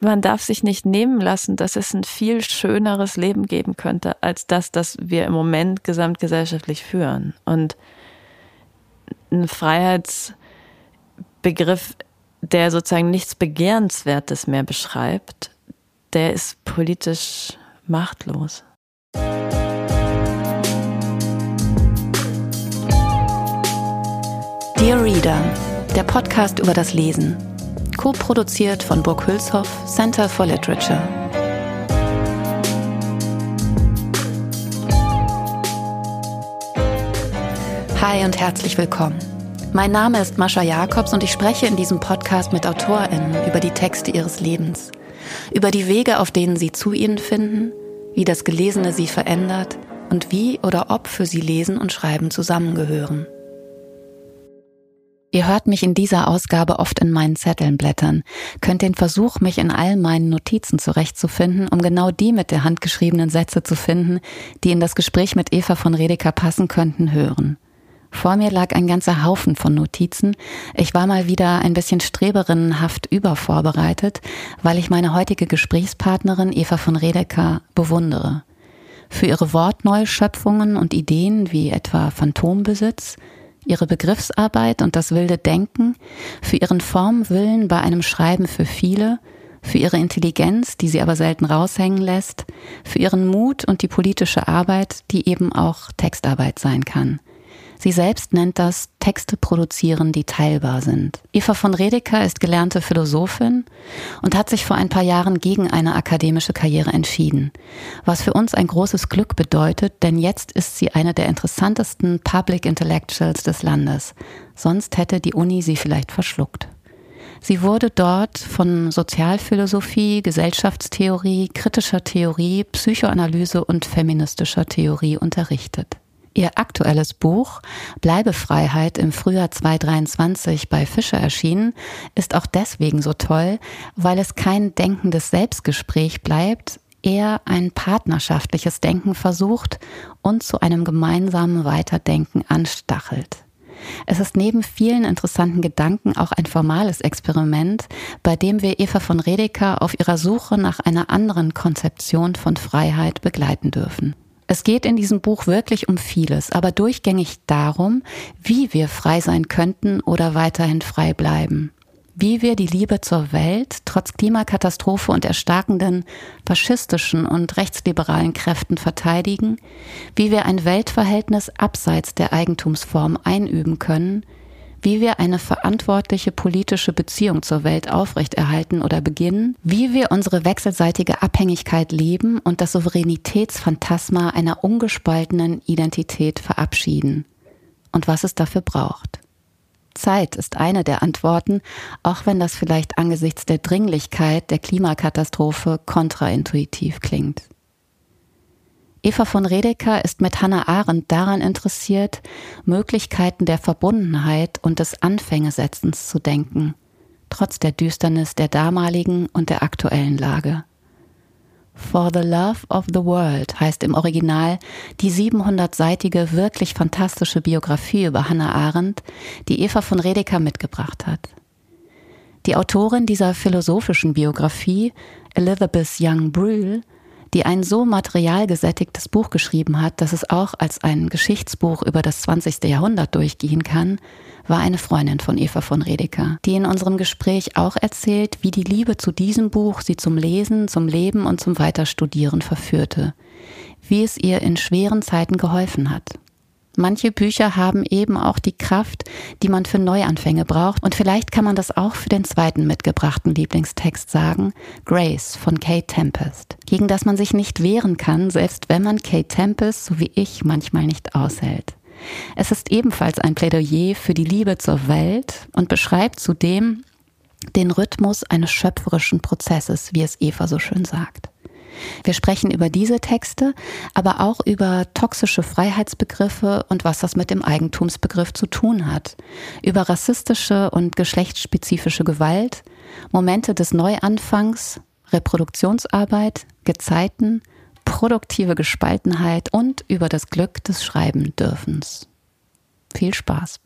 man darf sich nicht nehmen lassen, dass es ein viel schöneres Leben geben könnte, als das, das wir im Moment gesamtgesellschaftlich führen. Und ein Freiheitsbegriff, der sozusagen nichts Begehrenswertes mehr beschreibt, der ist politisch machtlos. Dear Reader, der Podcast über das Lesen co-produziert von Burg Hülshoff Center for Literature. Hi und herzlich willkommen. Mein Name ist Mascha Jakobs und ich spreche in diesem Podcast mit AutorInnen über die Texte ihres Lebens, über die Wege, auf denen sie zu ihnen finden, wie das Gelesene sie verändert und wie oder ob für sie Lesen und Schreiben zusammengehören. Ihr hört mich in dieser Ausgabe oft in meinen Zetteln blättern, könnt den Versuch, mich in all meinen Notizen zurechtzufinden, um genau die mit der Hand geschriebenen Sätze zu finden, die in das Gespräch mit Eva von Redeker passen könnten, hören. Vor mir lag ein ganzer Haufen von Notizen. Ich war mal wieder ein bisschen streberinnenhaft übervorbereitet, weil ich meine heutige Gesprächspartnerin Eva von Redeker bewundere. Für ihre Wortneuschöpfungen und Ideen wie etwa Phantombesitz, ihre Begriffsarbeit und das wilde Denken, für ihren Formwillen bei einem Schreiben für viele, für ihre Intelligenz, die sie aber selten raushängen lässt, für ihren Mut und die politische Arbeit, die eben auch Textarbeit sein kann. Sie selbst nennt das Texte produzieren, die teilbar sind. Eva von Redeker ist gelernte Philosophin und hat sich vor ein paar Jahren gegen eine akademische Karriere entschieden, was für uns ein großes Glück bedeutet, denn jetzt ist sie eine der interessantesten Public Intellectuals des Landes. Sonst hätte die Uni sie vielleicht verschluckt. Sie wurde dort von Sozialphilosophie, Gesellschaftstheorie, kritischer Theorie, Psychoanalyse und feministischer Theorie unterrichtet. Ihr aktuelles Buch Bleibefreiheit im Frühjahr 2023 bei Fischer erschienen, ist auch deswegen so toll, weil es kein denkendes Selbstgespräch bleibt, eher ein partnerschaftliches Denken versucht und zu einem gemeinsamen Weiterdenken anstachelt. Es ist neben vielen interessanten Gedanken auch ein formales Experiment, bei dem wir Eva von Redeker auf ihrer Suche nach einer anderen Konzeption von Freiheit begleiten dürfen. Es geht in diesem Buch wirklich um vieles, aber durchgängig darum, wie wir frei sein könnten oder weiterhin frei bleiben. Wie wir die Liebe zur Welt trotz Klimakatastrophe und erstarkenden faschistischen und rechtsliberalen Kräften verteidigen, wie wir ein Weltverhältnis abseits der Eigentumsform einüben können, wie wir eine verantwortliche politische Beziehung zur Welt aufrechterhalten oder beginnen, wie wir unsere wechselseitige Abhängigkeit leben und das Souveränitätsphantasma einer ungespaltenen Identität verabschieden und was es dafür braucht. Zeit ist eine der Antworten, auch wenn das vielleicht angesichts der Dringlichkeit der Klimakatastrophe kontraintuitiv klingt. Eva von Redeker ist mit Hannah Arendt daran interessiert, Möglichkeiten der Verbundenheit und des Anfängesetzens zu denken, trotz der Düsternis der damaligen und der aktuellen Lage. For the Love of the World heißt im Original die 700-seitige, wirklich fantastische Biografie über Hannah Arendt, die Eva von Redeker mitgebracht hat. Die Autorin dieser philosophischen Biografie, Elizabeth Young Brühl, die ein so materialgesättigtes Buch geschrieben hat, dass es auch als ein Geschichtsbuch über das 20. Jahrhundert durchgehen kann, war eine Freundin von Eva von Redeker, die in unserem Gespräch auch erzählt, wie die Liebe zu diesem Buch sie zum Lesen, zum Leben und zum Weiterstudieren verführte, wie es ihr in schweren Zeiten geholfen hat. Manche Bücher haben eben auch die Kraft, die man für Neuanfänge braucht. Und vielleicht kann man das auch für den zweiten mitgebrachten Lieblingstext sagen, Grace von Kate Tempest, gegen das man sich nicht wehren kann, selbst wenn man Kate Tempest, so wie ich, manchmal nicht aushält. Es ist ebenfalls ein Plädoyer für die Liebe zur Welt und beschreibt zudem den Rhythmus eines schöpferischen Prozesses, wie es Eva so schön sagt. Wir sprechen über diese Texte, aber auch über toxische Freiheitsbegriffe und was das mit dem Eigentumsbegriff zu tun hat, über rassistische und geschlechtsspezifische Gewalt, Momente des Neuanfangs, Reproduktionsarbeit, Gezeiten, produktive Gespaltenheit und über das Glück des Schreibendürfens. Viel Spaß!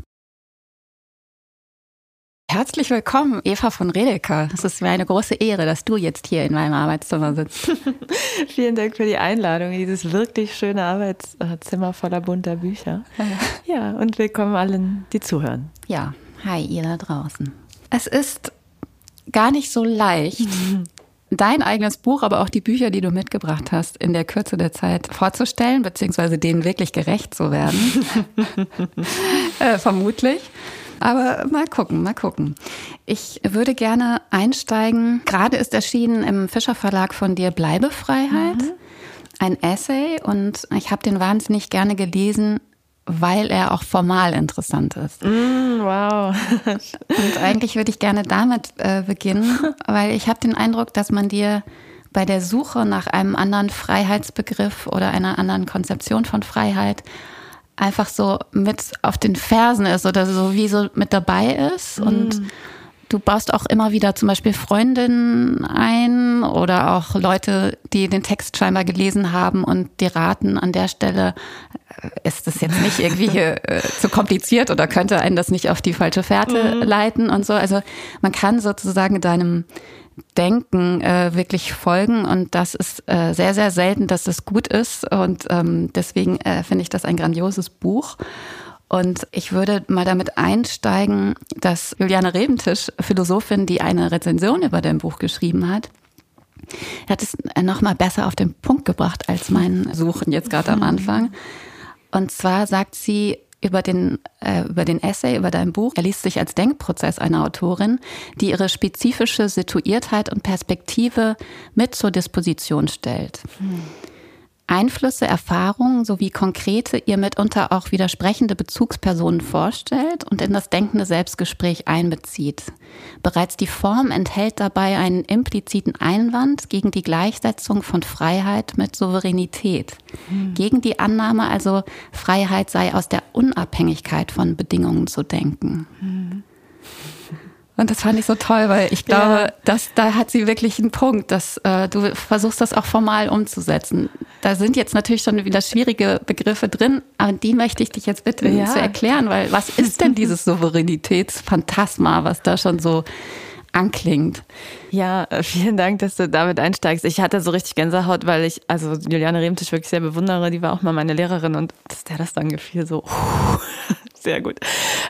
Herzlich willkommen, Eva von Redeker. Es ist mir eine große Ehre, dass du jetzt hier in meinem Arbeitszimmer sitzt. Vielen Dank für die Einladung in dieses wirklich schöne Arbeitszimmer voller bunter Bücher. Ja, und willkommen allen, die zuhören. Ja, hi ihr da draußen. Es ist gar nicht so leicht, dein eigenes Buch, aber auch die Bücher, die du mitgebracht hast, in der Kürze der Zeit vorzustellen, beziehungsweise denen wirklich gerecht zu werden. äh, vermutlich. Aber mal gucken, mal gucken. Ich würde gerne einsteigen. Gerade ist erschienen im Fischer Verlag von dir Bleibefreiheit. Mhm. Ein Essay und ich habe den wahnsinnig gerne gelesen, weil er auch formal interessant ist. Mm, wow. und eigentlich würde ich gerne damit äh, beginnen, weil ich habe den Eindruck, dass man dir bei der Suche nach einem anderen Freiheitsbegriff oder einer anderen Konzeption von Freiheit einfach so mit auf den Fersen ist oder so wie so mit dabei ist. Mm. Und du baust auch immer wieder zum Beispiel Freundinnen ein oder auch Leute, die den Text scheinbar gelesen haben und dir raten an der Stelle, äh, ist das jetzt nicht irgendwie äh, zu kompliziert oder könnte einen das nicht auf die falsche Fährte mm. leiten und so. Also man kann sozusagen deinem Denken äh, wirklich folgen. Und das ist äh, sehr, sehr selten, dass das gut ist. Und ähm, deswegen äh, finde ich das ein grandioses Buch. Und ich würde mal damit einsteigen, dass Juliane Rebentisch, Philosophin, die eine Rezension über dein Buch geschrieben hat, hat es noch mal besser auf den Punkt gebracht als mein Suchen jetzt gerade am Anfang. Und zwar sagt sie, über den, äh, über den Essay, über dein Buch. Er liest sich als Denkprozess einer Autorin, die ihre spezifische Situiertheit und Perspektive mit zur Disposition stellt. Hm. Einflüsse, Erfahrungen sowie konkrete, ihr mitunter auch widersprechende Bezugspersonen vorstellt und in das denkende Selbstgespräch einbezieht. Bereits die Form enthält dabei einen impliziten Einwand gegen die Gleichsetzung von Freiheit mit Souveränität. Mhm. Gegen die Annahme also, Freiheit sei aus der Unabhängigkeit von Bedingungen zu denken. Mhm. Und das fand ich so toll, weil ich glaube, ja. dass da hat sie wirklich einen Punkt, dass äh, du versuchst das auch formal umzusetzen. Da sind jetzt natürlich schon wieder schwierige Begriffe drin, aber die möchte ich dich jetzt bitten ja. zu erklären, weil was ist denn dieses Souveränitätsphantasma, was da schon so anklingt. Ja, äh, vielen Dank, dass du damit einsteigst. Ich hatte so richtig Gänsehaut, weil ich, also Juliane Remtisch wirklich sehr bewundere. Die war auch mal meine Lehrerin und dass der das dann gefiel, so sehr gut.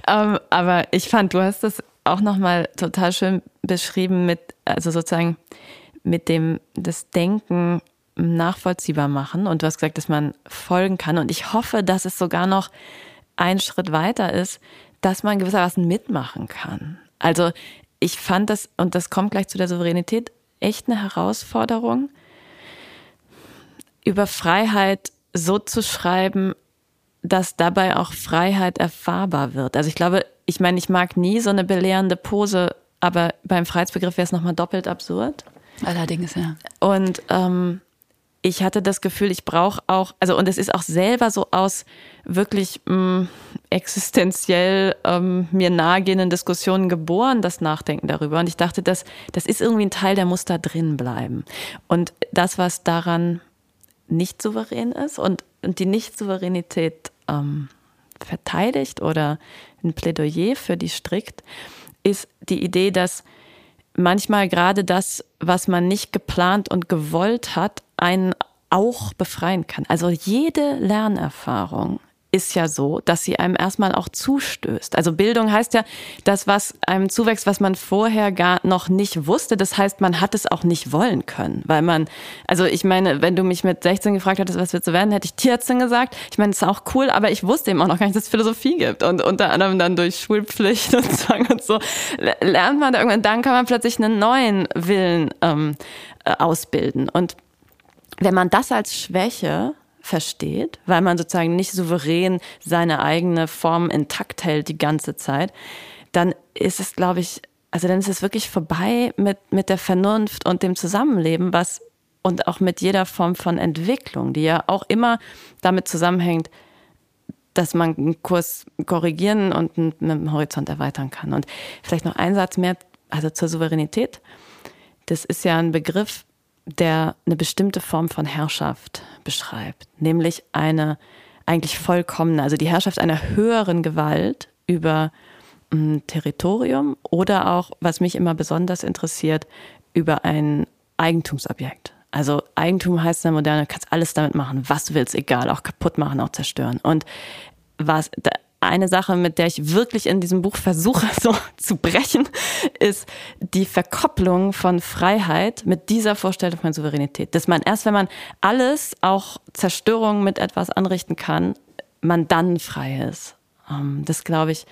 Ähm, aber ich fand, du hast das auch nochmal total schön beschrieben mit, also sozusagen mit dem, das Denken nachvollziehbar machen. Und du hast gesagt, dass man folgen kann. Und ich hoffe, dass es sogar noch ein Schritt weiter ist, dass man gewissermaßen mitmachen kann. Also ich fand das, und das kommt gleich zu der Souveränität, echt eine Herausforderung, über Freiheit so zu schreiben, dass dabei auch Freiheit erfahrbar wird. Also ich glaube, ich meine, ich mag nie so eine belehrende Pose, aber beim Freiheitsbegriff wäre es nochmal doppelt absurd. Allerdings, ja. Und ähm, ich hatte das Gefühl, ich brauche auch, also und es ist auch selber so aus wirklich mh, mm, existenziell ähm, mir nahegehenden Diskussionen geboren, das Nachdenken darüber. Und ich dachte, das, das ist irgendwie ein Teil, der muss da drin bleiben. Und das, was daran nicht souverän ist und, und die Nicht-Souveränität ähm, verteidigt oder ein Plädoyer für die strikt, ist die Idee, dass manchmal gerade das, was man nicht geplant und gewollt hat, einen auch befreien kann. Also jede Lernerfahrung ist ja so, dass sie einem erstmal auch zustößt. Also Bildung heißt ja, das, was einem zuwächst, was man vorher gar noch nicht wusste. Das heißt, man hat es auch nicht wollen können, weil man, also ich meine, wenn du mich mit 16 gefragt hättest, was willst du werden, hätte ich Tierärztin gesagt. Ich meine, das ist auch cool, aber ich wusste eben auch noch gar nicht, dass es Philosophie gibt. Und unter anderem dann durch Schulpflicht und Zwang und so lernt man da irgendwann, dann kann man plötzlich einen neuen Willen ähm, äh, ausbilden. Und wenn man das als Schwäche versteht, weil man sozusagen nicht souverän seine eigene Form intakt hält die ganze Zeit, dann ist es, glaube ich, also dann ist es wirklich vorbei mit, mit der Vernunft und dem Zusammenleben, was und auch mit jeder Form von Entwicklung, die ja auch immer damit zusammenhängt, dass man einen Kurs korrigieren und dem Horizont erweitern kann. Und vielleicht noch ein Satz mehr, also zur Souveränität. Das ist ja ein Begriff, der eine bestimmte Form von Herrschaft beschreibt, nämlich eine eigentlich vollkommene, also die Herrschaft einer höheren Gewalt über ein Territorium oder auch, was mich immer besonders interessiert, über ein Eigentumsobjekt. Also Eigentum heißt in der Moderne, du kannst alles damit machen, was willst, egal, auch kaputt machen, auch zerstören. Und was eine Sache, mit der ich wirklich in diesem Buch versuche so zu brechen, ist die Verkopplung von Freiheit mit dieser Vorstellung von Souveränität. Dass man erst, wenn man alles, auch Zerstörung mit etwas anrichten kann, man dann frei ist. Ähm, das glaube ich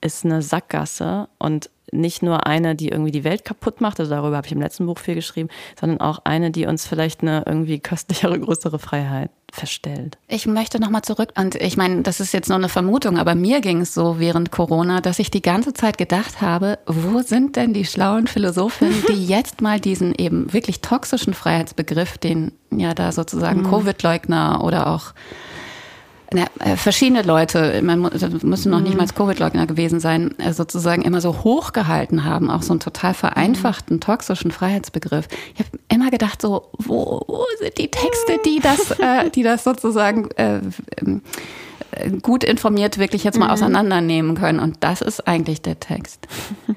ist eine Sackgasse und nicht nur eine, die irgendwie die Welt kaputt macht, also darüber habe ich im letzten Buch viel geschrieben, sondern auch eine, die uns vielleicht eine irgendwie köstlichere, größere Freiheit verstellt. Ich möchte nochmal zurück und ich meine, das ist jetzt nur eine Vermutung, aber mir ging es so während Corona, dass ich die ganze Zeit gedacht habe, wo sind denn die schlauen Philosophinnen, die jetzt mal diesen eben wirklich toxischen Freiheitsbegriff, den ja da sozusagen mhm. Covid-Leugner oder auch verschiedene Leute, man müssen noch nicht mhm. mal Covid-Leugner gewesen sein, äh, sozusagen immer so hochgehalten haben, auch so einen total vereinfachten, mhm. toxischen Freiheitsbegriff. Ich habe immer gedacht, so, wo, wo sind die Texte, die das, äh, die das sozusagen äh, ähm, gut informiert wirklich jetzt mal mhm. auseinandernehmen können. Und das ist eigentlich der Text.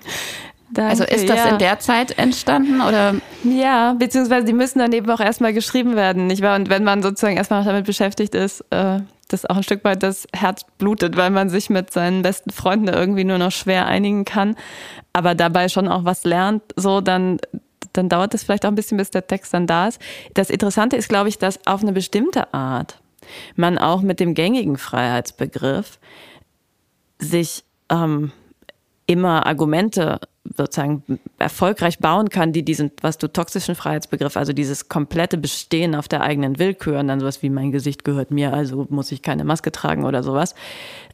Danke, also ist das ja. in der Zeit entstanden oder? Ja, beziehungsweise die müssen dann eben auch erstmal geschrieben werden, nicht wahr? Und wenn man sozusagen erstmal damit beschäftigt ist, äh, das auch ein Stück weit das Herz blutet, weil man sich mit seinen besten Freunden irgendwie nur noch schwer einigen kann, aber dabei schon auch was lernt, so dann dann dauert es vielleicht auch ein bisschen, bis der Text dann da ist. Das Interessante ist, glaube ich, dass auf eine bestimmte Art man auch mit dem gängigen Freiheitsbegriff sich ähm, immer Argumente sozusagen erfolgreich bauen kann, die diesen, was du toxischen Freiheitsbegriff, also dieses komplette Bestehen auf der eigenen Willkür und dann sowas wie mein Gesicht gehört mir, also muss ich keine Maske tragen oder sowas,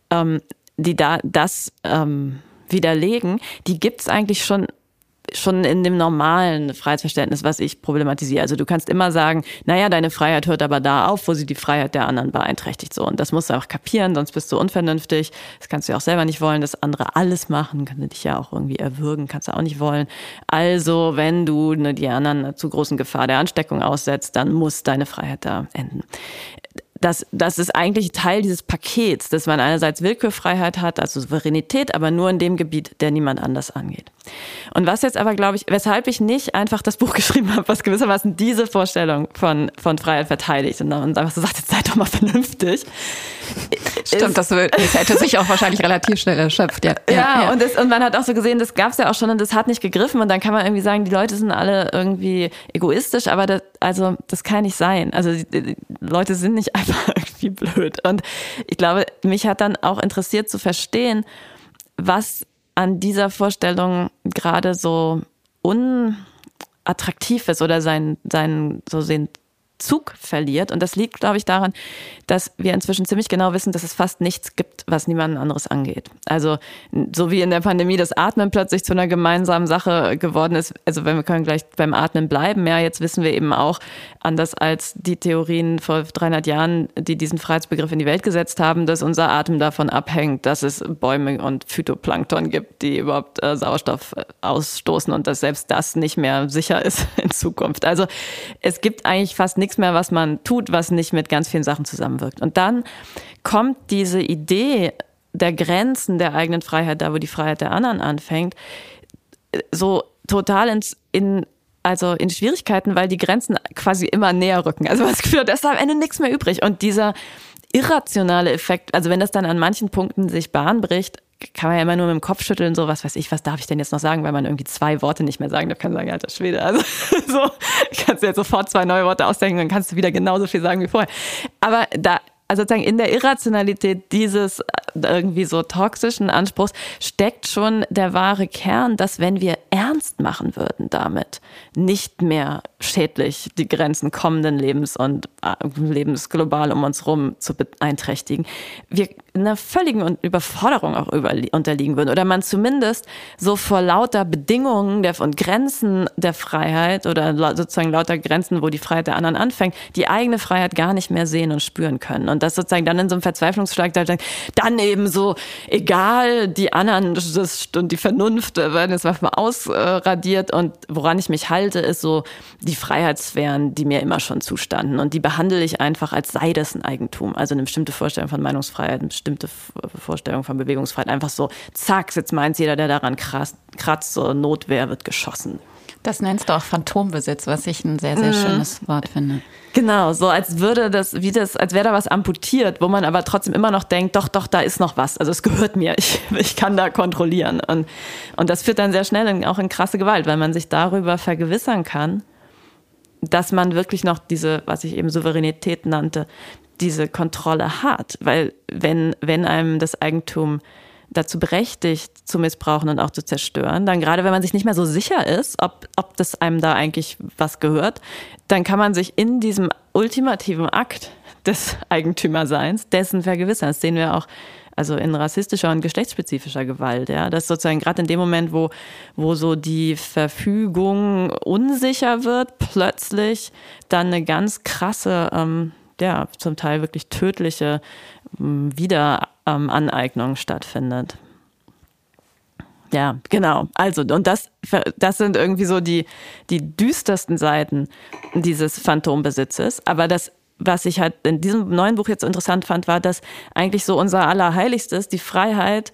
ähm, die da das ähm, widerlegen, die gibt's eigentlich schon schon in dem normalen Freiheitsverständnis, was ich problematisiere. Also du kannst immer sagen, naja, deine Freiheit hört aber da auf, wo sie die Freiheit der anderen beeinträchtigt. So. Und das musst du auch kapieren, sonst bist du unvernünftig. Das kannst du ja auch selber nicht wollen, dass andere alles machen, könnte dich ja auch irgendwie erwürgen, kannst du auch nicht wollen. Also, wenn du ne, die anderen zu großen Gefahr der Ansteckung aussetzt, dann muss deine Freiheit da enden das, das ist eigentlich Teil dieses Pakets, dass man einerseits Willkürfreiheit hat, also Souveränität, aber nur in dem Gebiet, der niemand anders angeht. Und was jetzt aber, glaube ich, weshalb ich nicht einfach das Buch geschrieben habe, was gewissermaßen diese Vorstellung von, von Freiheit verteidigt und einfach so sagt, jetzt seid doch mal vernünftig. Stimmt, das, das hätte sich auch wahrscheinlich relativ schnell erschöpft, ja. Ja, ja, ja. Und, das, und man hat auch so gesehen, das gab es ja auch schon und das hat nicht gegriffen und dann kann man irgendwie sagen, die Leute sind alle irgendwie egoistisch, aber das, also, das kann nicht sein. Also Leute sind nicht einfach irgendwie blöd. Und ich glaube, mich hat dann auch interessiert zu verstehen, was an dieser Vorstellung gerade so unattraktiv ist oder sein, sein so sehen Zug verliert. Und das liegt, glaube ich, daran, dass wir inzwischen ziemlich genau wissen, dass es fast nichts gibt, was niemand anderes angeht. Also so wie in der Pandemie das Atmen plötzlich zu einer gemeinsamen Sache geworden ist. Also wenn wir können gleich beim Atmen bleiben. Ja, jetzt wissen wir eben auch, anders als die Theorien vor 300 Jahren, die diesen Freiheitsbegriff in die Welt gesetzt haben, dass unser Atem davon abhängt, dass es Bäume und Phytoplankton gibt, die überhaupt äh, Sauerstoff äh, ausstoßen und dass selbst das nicht mehr sicher ist in Zukunft. Also es gibt eigentlich fast nichts mehr, was man tut, was nicht mit ganz vielen Sachen zusammenwirkt. Und dann kommt diese Idee der Grenzen der eigenen Freiheit, da wo die Freiheit der anderen anfängt, so total ins, in also in Schwierigkeiten, weil die Grenzen quasi immer näher rücken. Also man das Gefühl, da ist am Ende nichts mehr übrig. Und dieser irrationale Effekt, also wenn das dann an manchen Punkten sich Bahn bricht, kann man ja immer nur mit dem Kopf schütteln, so was weiß ich, was darf ich denn jetzt noch sagen, weil man irgendwie zwei Worte nicht mehr sagen darf, kann sagen, alter Schwede, also so, kannst du jetzt sofort zwei neue Worte ausdenken, dann kannst du wieder genauso viel sagen wie vorher. Aber da also sozusagen in der Irrationalität dieses irgendwie so toxischen Anspruchs steckt schon der wahre Kern, dass wenn wir ernst machen würden damit, nicht mehr schädlich die Grenzen kommenden Lebens und äh, Lebens global um uns herum zu beeinträchtigen, wir einer völligen Überforderung auch unterliegen würden oder man zumindest so vor lauter Bedingungen der, und Grenzen der Freiheit oder sozusagen lauter Grenzen, wo die Freiheit der anderen anfängt, die eigene Freiheit gar nicht mehr sehen und spüren können. Und das sozusagen dann in so einem Verzweiflungsschlag dann eben so, egal, die anderen das, und die Vernunft werden jetzt mal ausradiert und woran ich mich halte, ist so die Freiheitssphären, die mir immer schon zustanden. Und die behandle ich einfach, als sei das ein Eigentum. Also eine bestimmte Vorstellung von Meinungsfreiheit, eine bestimmte Vorstellung von Bewegungsfreiheit. Einfach so, zack, jetzt meint jeder, der daran kratzt so Notwehr wird geschossen. Das nennst du auch Phantombesitz, was ich ein sehr, sehr mhm. schönes Wort finde. Genau, so als würde das, wie das, als wäre da was amputiert, wo man aber trotzdem immer noch denkt, doch, doch, da ist noch was. Also es gehört mir, ich, ich kann da kontrollieren. Und, und das führt dann sehr schnell in, auch in krasse Gewalt, weil man sich darüber vergewissern kann, dass man wirklich noch diese, was ich eben Souveränität nannte, diese Kontrolle hat. Weil wenn, wenn einem das Eigentum dazu berechtigt, zu missbrauchen und auch zu zerstören, dann gerade wenn man sich nicht mehr so sicher ist, ob, ob das einem da eigentlich was gehört, dann kann man sich in diesem ultimativen Akt des Eigentümerseins dessen vergewissern. Das sehen wir auch also in rassistischer und geschlechtsspezifischer Gewalt, ja, dass sozusagen gerade in dem Moment, wo, wo so die Verfügung unsicher wird, plötzlich dann eine ganz krasse, ähm, ja, zum Teil wirklich tödliche ähm, Wiederaneignung stattfindet. Ja, genau. Also, und das, das sind irgendwie so die, die düstersten Seiten dieses Phantombesitzes. Aber das, was ich halt in diesem neuen Buch jetzt interessant fand, war, dass eigentlich so unser Allerheiligstes, die Freiheit,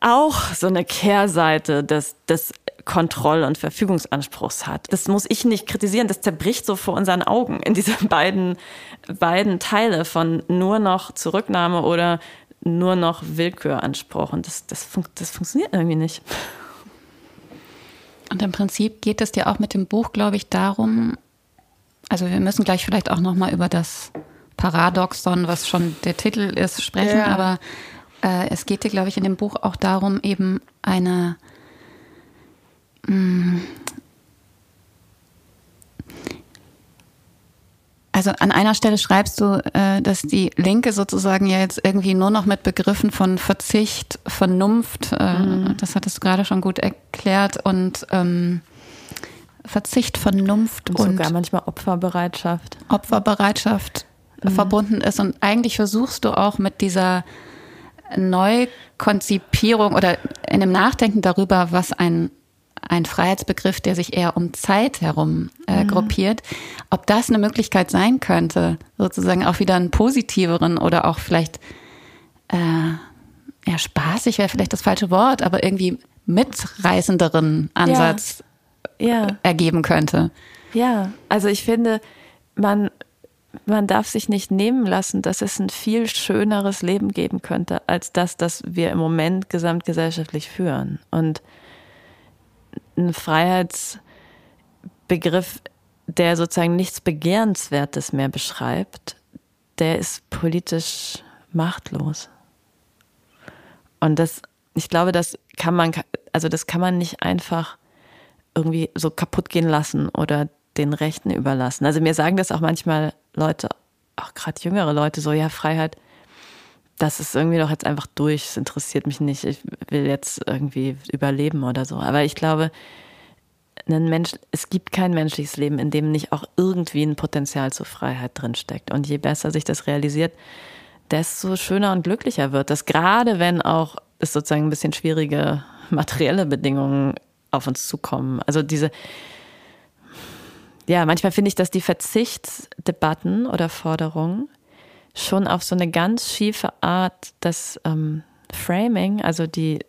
auch so eine Kehrseite des, des Kontroll- und Verfügungsanspruchs hat. Das muss ich nicht kritisieren, das zerbricht so vor unseren Augen in diese beiden, beiden Teile von nur noch Zurücknahme oder nur noch Willküranspruch. Und das, das, fun das funktioniert irgendwie nicht. Und im Prinzip geht es dir auch mit dem Buch, glaube ich, darum, also wir müssen gleich vielleicht auch nochmal über das Paradoxon, was schon der Titel ist, sprechen, ja. aber äh, es geht dir, glaube ich, in dem Buch auch darum, eben eine Also an einer Stelle schreibst du, äh, dass die Linke sozusagen ja jetzt irgendwie nur noch mit Begriffen von Verzicht, Vernunft, mhm. das hattest du gerade schon gut erklärt, und ähm, Verzicht, Vernunft und, und sogar manchmal Opferbereitschaft. Opferbereitschaft mhm. verbunden ist. Und eigentlich versuchst du auch mit dieser Neukonzipierung oder in dem Nachdenken darüber, was ein ein Freiheitsbegriff, der sich eher um Zeit herum äh, mhm. gruppiert, ob das eine Möglichkeit sein könnte, sozusagen auch wieder einen positiveren oder auch vielleicht, äh, ja, spaßig wäre vielleicht das falsche Wort, aber irgendwie mitreißenderen Ansatz ja. Ja. ergeben könnte. Ja, also ich finde, man, man darf sich nicht nehmen lassen, dass es ein viel schöneres Leben geben könnte, als das, das wir im Moment gesamtgesellschaftlich führen. Und ein Freiheitsbegriff, der sozusagen nichts Begehrenswertes mehr beschreibt, der ist politisch machtlos. Und das, ich glaube, das kann man, also das kann man nicht einfach irgendwie so kaputt gehen lassen oder den Rechten überlassen. Also mir sagen das auch manchmal Leute, auch gerade jüngere Leute, so, ja, Freiheit, das ist irgendwie doch jetzt einfach durch, es interessiert mich nicht, ich will jetzt irgendwie überleben oder so. Aber ich glaube, ein Mensch, es gibt kein menschliches Leben, in dem nicht auch irgendwie ein Potenzial zur Freiheit drinsteckt. Und je besser sich das realisiert, desto schöner und glücklicher wird das. Gerade wenn auch es sozusagen ein bisschen schwierige materielle Bedingungen auf uns zukommen. Also diese, ja, manchmal finde ich, dass die Verzichtsdebatten oder Forderungen schon auf so eine ganz schiefe Art das ähm, Framing, also die,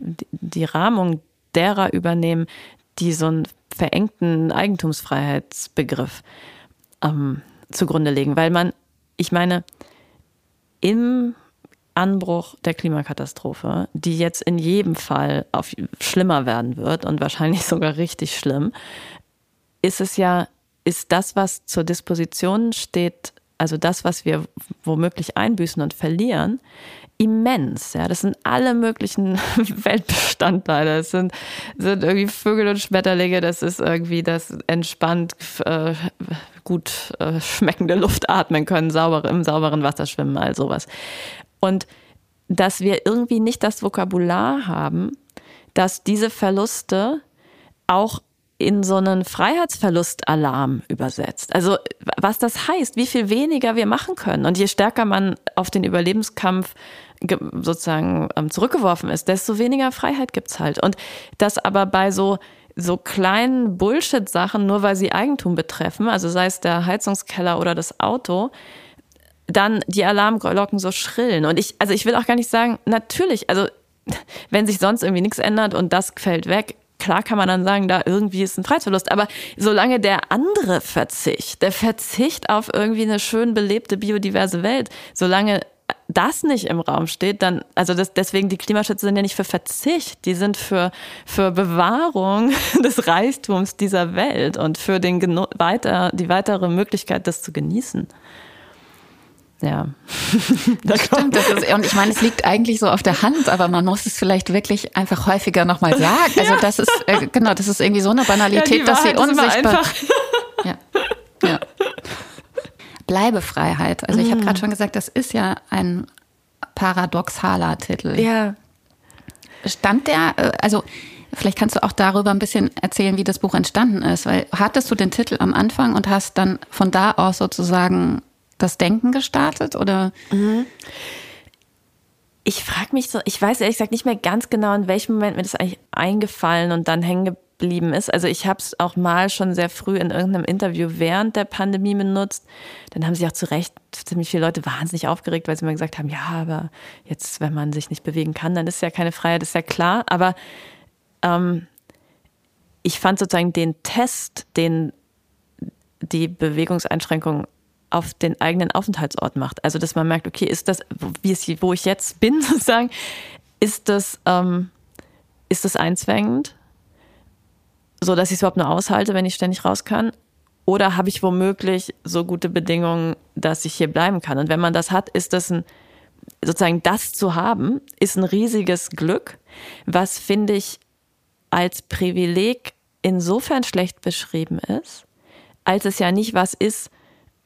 die, die Rahmung derer übernehmen, die so einen verengten Eigentumsfreiheitsbegriff ähm, zugrunde legen. Weil man, ich meine, im Anbruch der Klimakatastrophe, die jetzt in jedem Fall auf, schlimmer werden wird und wahrscheinlich sogar richtig schlimm, ist es ja, ist das, was zur Disposition steht, also das, was wir womöglich einbüßen und verlieren, immens. Ja, das sind alle möglichen Weltbestandteile. Das sind, sind irgendwie Vögel und Schmetterlinge. Das ist irgendwie das entspannt äh, gut äh, schmeckende Luft atmen können, sauber, im sauberen Wasser schwimmen, all sowas. Und dass wir irgendwie nicht das Vokabular haben, dass diese Verluste auch in so einen Freiheitsverlustalarm übersetzt. Also was das heißt, wie viel weniger wir machen können. Und je stärker man auf den Überlebenskampf sozusagen ähm, zurückgeworfen ist, desto weniger Freiheit gibt's halt. Und das aber bei so so kleinen Bullshit-Sachen, nur weil sie Eigentum betreffen, also sei es der Heizungskeller oder das Auto, dann die Alarmglocken so schrillen. Und ich, also ich will auch gar nicht sagen, natürlich, also wenn sich sonst irgendwie nichts ändert und das fällt weg, klar kann man dann sagen, da irgendwie ist ein Freiheitsverlust. Aber solange der andere Verzicht, der Verzicht auf irgendwie eine schön belebte, biodiverse Welt, solange das nicht im Raum steht, dann, also das, deswegen die Klimaschützer sind ja nicht für Verzicht, die sind für, für Bewahrung des Reichtums dieser Welt und für den weiter, die weitere Möglichkeit, das zu genießen. Ja. das stimmt. Das ist, und ich meine, es liegt eigentlich so auf der Hand, aber man muss es vielleicht wirklich einfach häufiger nochmal sagen. Also ja. das ist, äh, genau, das ist irgendwie so eine Banalität, ja, dass sie unsichtbar. Ja. ja. Bleibefreiheit. Also ich habe mhm. gerade schon gesagt, das ist ja ein paradoxaler Titel. Ja. Stand der, äh, also vielleicht kannst du auch darüber ein bisschen erzählen, wie das Buch entstanden ist, weil hattest du den Titel am Anfang und hast dann von da aus sozusagen das Denken gestartet oder? Mhm. Ich frage mich so, ich weiß ehrlich gesagt nicht mehr ganz genau, in welchem Moment mir das eigentlich eingefallen und dann hängen geblieben ist. Also ich habe es auch mal schon sehr früh in irgendeinem Interview während der Pandemie benutzt. Dann haben sich auch zu Recht ziemlich viele Leute wahnsinnig aufgeregt, weil sie mir gesagt haben, ja, aber jetzt, wenn man sich nicht bewegen kann, dann ist ja keine Freiheit, ist ja klar. Aber ähm, ich fand sozusagen den Test, den die Bewegungseinschränkung auf den eigenen Aufenthaltsort macht. Also dass man merkt, okay, ist das, wie es, wo ich jetzt bin, sozusagen, ist das, ähm, ist das einzwängend, so dass ich es überhaupt nur aushalte, wenn ich ständig raus kann? Oder habe ich womöglich so gute Bedingungen, dass ich hier bleiben kann? Und wenn man das hat, ist das ein, sozusagen das zu haben, ist ein riesiges Glück, was finde ich als Privileg insofern schlecht beschrieben ist, als es ja nicht was ist,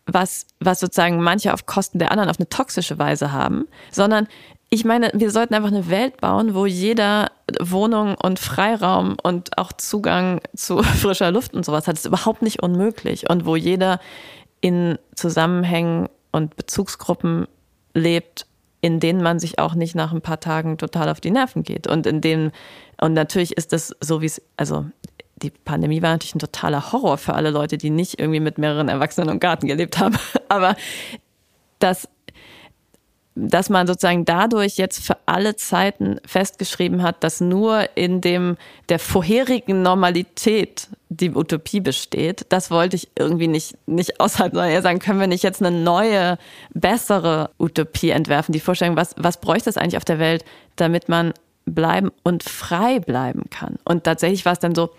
was, was sozusagen manche auf Kosten der anderen auf eine toxische Weise haben, sondern ich meine, wir sollten einfach eine Welt bauen, wo jeder Wohnung und Freiraum und auch Zugang zu frischer Luft und sowas hat. Das ist überhaupt nicht unmöglich. Und wo jeder in Zusammenhängen und Bezugsgruppen lebt, in denen man sich auch nicht nach ein paar Tagen total auf die Nerven geht. Und in denen, und natürlich ist das so, wie es, also die Pandemie war natürlich ein totaler Horror für alle Leute, die nicht irgendwie mit mehreren Erwachsenen im Garten gelebt haben. Aber das, dass man sozusagen dadurch jetzt für alle Zeiten festgeschrieben hat, dass nur in dem der vorherigen Normalität die Utopie besteht, das wollte ich irgendwie nicht, nicht aushalten, sondern eher sagen, können wir nicht jetzt eine neue, bessere Utopie entwerfen? Die Vorstellung, was, was bräuchte es eigentlich auf der Welt, damit man bleiben und frei bleiben kann? Und tatsächlich war es dann so,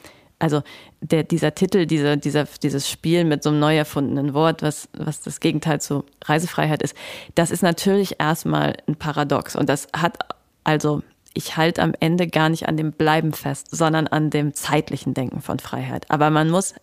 also der, dieser Titel, diese, dieser, dieses Spiel mit so einem neu erfundenen Wort, was, was das Gegenteil zu Reisefreiheit ist, das ist natürlich erstmal ein Paradox. Und das hat also, ich halte am Ende gar nicht an dem Bleiben fest, sondern an dem zeitlichen Denken von Freiheit. Aber man muss,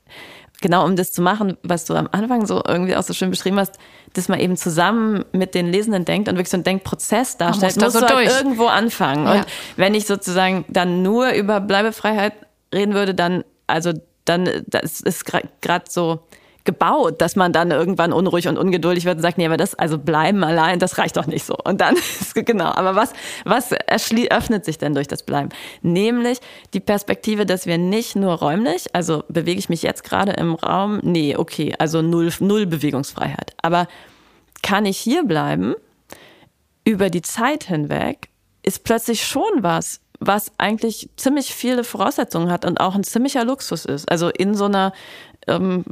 genau um das zu machen, was du am Anfang so irgendwie auch so schön beschrieben hast, dass man eben zusammen mit den Lesenden denkt und wirklich so einen Denkprozess darstellt, muss, muss so du halt irgendwo anfangen. Ja. Und wenn ich sozusagen dann nur über Bleibefreiheit reden würde, dann, also dann, das ist gerade so gebaut, dass man dann irgendwann unruhig und ungeduldig wird und sagt, nee, aber das, also bleiben allein, das reicht doch nicht so. Und dann, genau, aber was, was öffnet sich denn durch das Bleiben? Nämlich die Perspektive, dass wir nicht nur räumlich, also bewege ich mich jetzt gerade im Raum, nee, okay, also null, null Bewegungsfreiheit. Aber kann ich hier bleiben, über die Zeit hinweg, ist plötzlich schon was, was eigentlich ziemlich viele Voraussetzungen hat und auch ein ziemlicher Luxus ist. Also in so einer ähm,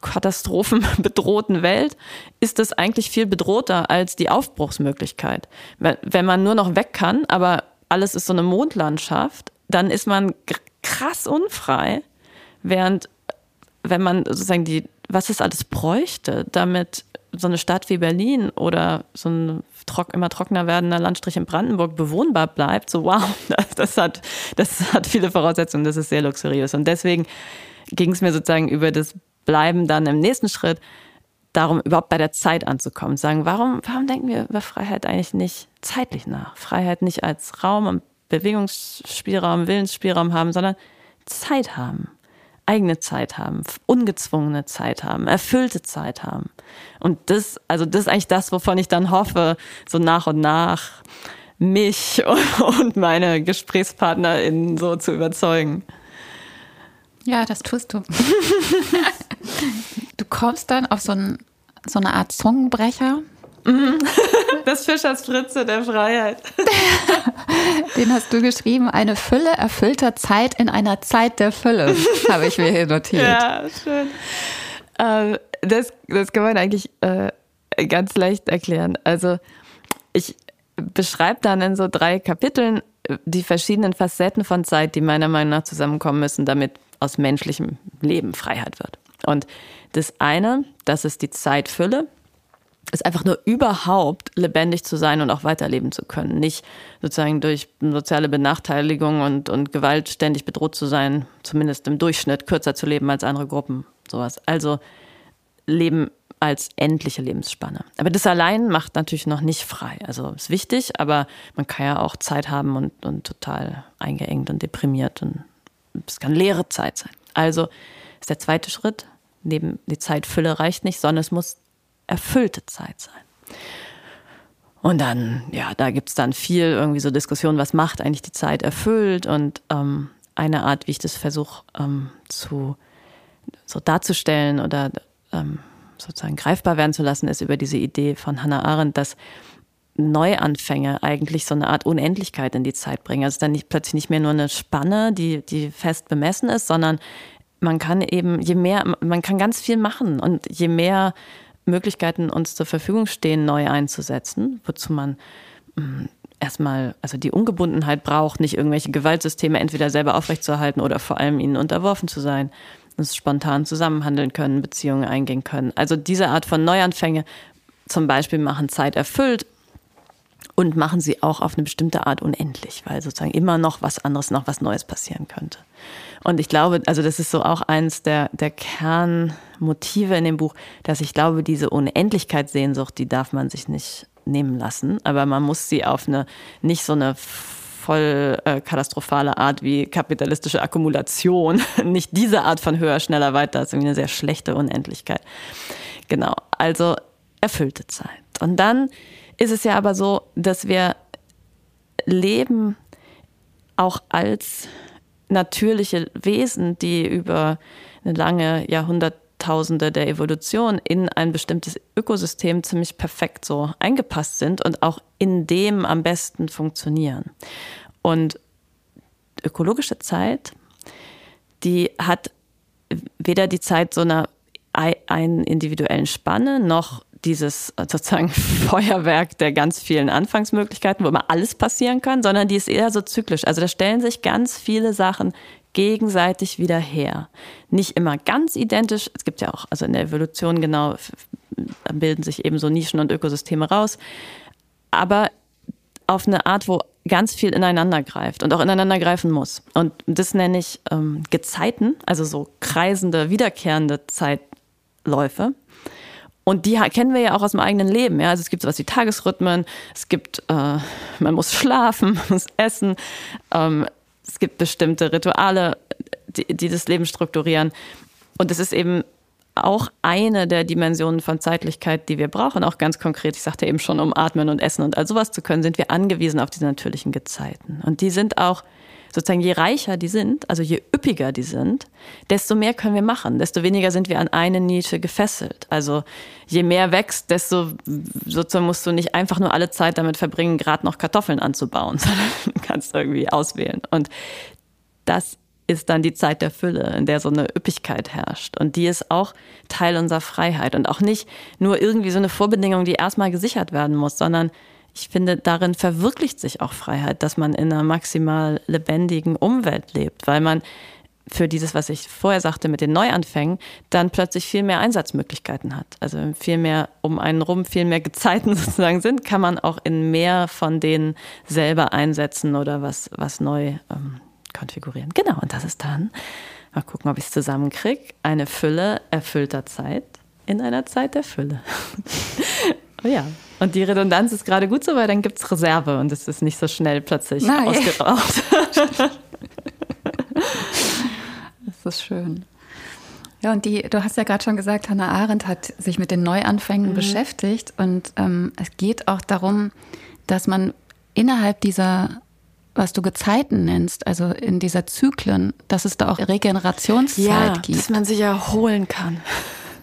katastrophenbedrohten Welt ist das eigentlich viel bedrohter als die Aufbruchsmöglichkeit. Wenn man nur noch weg kann, aber alles ist so eine Mondlandschaft, dann ist man krass unfrei, während wenn man sozusagen die, was es alles bräuchte, damit so eine Stadt wie Berlin oder so ein trock, immer trockener werdender Landstrich in Brandenburg bewohnbar bleibt, so wow, das, das, hat, das hat viele Voraussetzungen, das ist sehr luxuriös. Und deswegen ging es mir sozusagen über das Bleiben dann im nächsten Schritt darum, überhaupt bei der Zeit anzukommen. Sagen, warum, warum denken wir über Freiheit eigentlich nicht zeitlich nach? Freiheit nicht als Raum und Bewegungsspielraum, Willensspielraum haben, sondern Zeit haben eigene Zeit haben, ungezwungene Zeit haben, erfüllte Zeit haben. Und das, also das ist eigentlich das, wovon ich dann hoffe, so nach und nach mich und meine GesprächspartnerInnen so zu überzeugen. Ja, das tust du. du kommst dann auf so, ein, so eine Art Zungenbrecher. Das Fischers Fritze der Freiheit. Den hast du geschrieben. Eine Fülle erfüllter Zeit in einer Zeit der Fülle, habe ich mir hier notiert. Ja, schön. Ähm, das, das kann man eigentlich äh, ganz leicht erklären. Also ich beschreibe dann in so drei Kapiteln die verschiedenen Facetten von Zeit, die meiner Meinung nach zusammenkommen müssen, damit aus menschlichem Leben Freiheit wird. Und das eine, das ist die Zeitfülle, ist einfach nur überhaupt lebendig zu sein und auch weiterleben zu können. Nicht sozusagen durch soziale Benachteiligung und, und Gewalt ständig bedroht zu sein, zumindest im Durchschnitt kürzer zu leben als andere Gruppen, sowas. Also Leben als endliche Lebensspanne. Aber das allein macht natürlich noch nicht frei. Also ist wichtig, aber man kann ja auch Zeit haben und, und total eingeengt und deprimiert und es kann leere Zeit sein. Also ist der zweite Schritt, neben die Zeitfülle reicht nicht, sondern es muss erfüllte Zeit sein. Und dann, ja, da gibt es dann viel irgendwie so Diskussionen, was macht eigentlich die Zeit erfüllt und ähm, eine Art, wie ich das versuche ähm, zu so darzustellen oder ähm, sozusagen greifbar werden zu lassen, ist über diese Idee von Hannah Arendt, dass Neuanfänge eigentlich so eine Art Unendlichkeit in die Zeit bringen. Also dann nicht, plötzlich nicht mehr nur eine Spanne, die, die fest bemessen ist, sondern man kann eben, je mehr, man kann ganz viel machen und je mehr Möglichkeiten uns zur Verfügung stehen, neu einzusetzen, wozu man mm, erstmal, also die Ungebundenheit braucht, nicht irgendwelche Gewaltsysteme entweder selber aufrechtzuerhalten oder vor allem ihnen unterworfen zu sein uns spontan zusammenhandeln können, Beziehungen eingehen können. Also diese Art von Neuanfänge zum Beispiel machen Zeit erfüllt und machen sie auch auf eine bestimmte Art unendlich, weil sozusagen immer noch was anderes, noch was Neues passieren könnte. Und ich glaube, also das ist so auch eins der, der Kernmotive in dem Buch, dass ich glaube, diese Unendlichkeitssehnsucht, die darf man sich nicht nehmen lassen, aber man muss sie auf eine, nicht so eine voll äh, katastrophale Art wie kapitalistische Akkumulation. Nicht diese Art von höher, schneller, weiter, das ist irgendwie eine sehr schlechte Unendlichkeit. Genau, also erfüllte Zeit. Und dann ist es ja aber so, dass wir leben auch als natürliche Wesen, die über eine lange Jahrhundert Jahrtausende der Evolution in ein bestimmtes Ökosystem ziemlich perfekt so eingepasst sind und auch in dem am besten funktionieren. Und ökologische Zeit, die hat weder die Zeit so einer einen individuellen Spanne noch dieses sozusagen Feuerwerk der ganz vielen Anfangsmöglichkeiten, wo immer alles passieren kann, sondern die ist eher so zyklisch. Also da stellen sich ganz viele Sachen gegenseitig wieder her. Nicht immer ganz identisch. Es gibt ja auch, also in der Evolution genau, bilden sich eben so Nischen und Ökosysteme raus. Aber auf eine Art, wo ganz viel ineinander greift und auch ineinander greifen muss. Und das nenne ich ähm, Gezeiten, also so kreisende, wiederkehrende Zeitläufe. Und die kennen wir ja auch aus dem eigenen Leben. Ja? Also es gibt sowas wie Tagesrhythmen, es gibt, äh, man muss schlafen, man muss essen. Ähm, es gibt bestimmte Rituale, die, die das Leben strukturieren. Und es ist eben auch eine der Dimensionen von Zeitlichkeit, die wir brauchen. Auch ganz konkret, ich sagte eben schon, um atmen und essen und all sowas zu können, sind wir angewiesen auf diese natürlichen Gezeiten. Und die sind auch sozusagen, je reicher die sind, also je üppiger die sind, desto mehr können wir machen, desto weniger sind wir an eine Nische gefesselt. Also je mehr wächst, desto sozusagen musst du nicht einfach nur alle Zeit damit verbringen, gerade noch Kartoffeln anzubauen, sondern du kannst irgendwie auswählen. Und das ist dann die Zeit der Fülle, in der so eine Üppigkeit herrscht. Und die ist auch Teil unserer Freiheit und auch nicht nur irgendwie so eine Vorbedingung, die erstmal gesichert werden muss, sondern ich finde, darin verwirklicht sich auch Freiheit, dass man in einer maximal lebendigen Umwelt lebt, weil man für dieses, was ich vorher sagte mit den Neuanfängen, dann plötzlich viel mehr Einsatzmöglichkeiten hat. Also viel mehr um einen rum, viel mehr Gezeiten sozusagen sind, kann man auch in mehr von denen selber einsetzen oder was, was neu ähm, konfigurieren. Genau, und das ist dann, mal gucken, ob ich es zusammenkriege, eine Fülle erfüllter Zeit in einer Zeit der Fülle. oh ja. Und die Redundanz ist gerade gut so, weil dann gibt es Reserve und es ist nicht so schnell plötzlich Nein. ausgeraucht. das ist schön. Ja, und die, du hast ja gerade schon gesagt, Hannah Arendt hat sich mit den Neuanfängen mhm. beschäftigt und ähm, es geht auch darum, dass man innerhalb dieser was du Gezeiten nennst, also in dieser Zyklen, dass es da auch Regenerationszeit ja, gibt. Dass man sich erholen kann.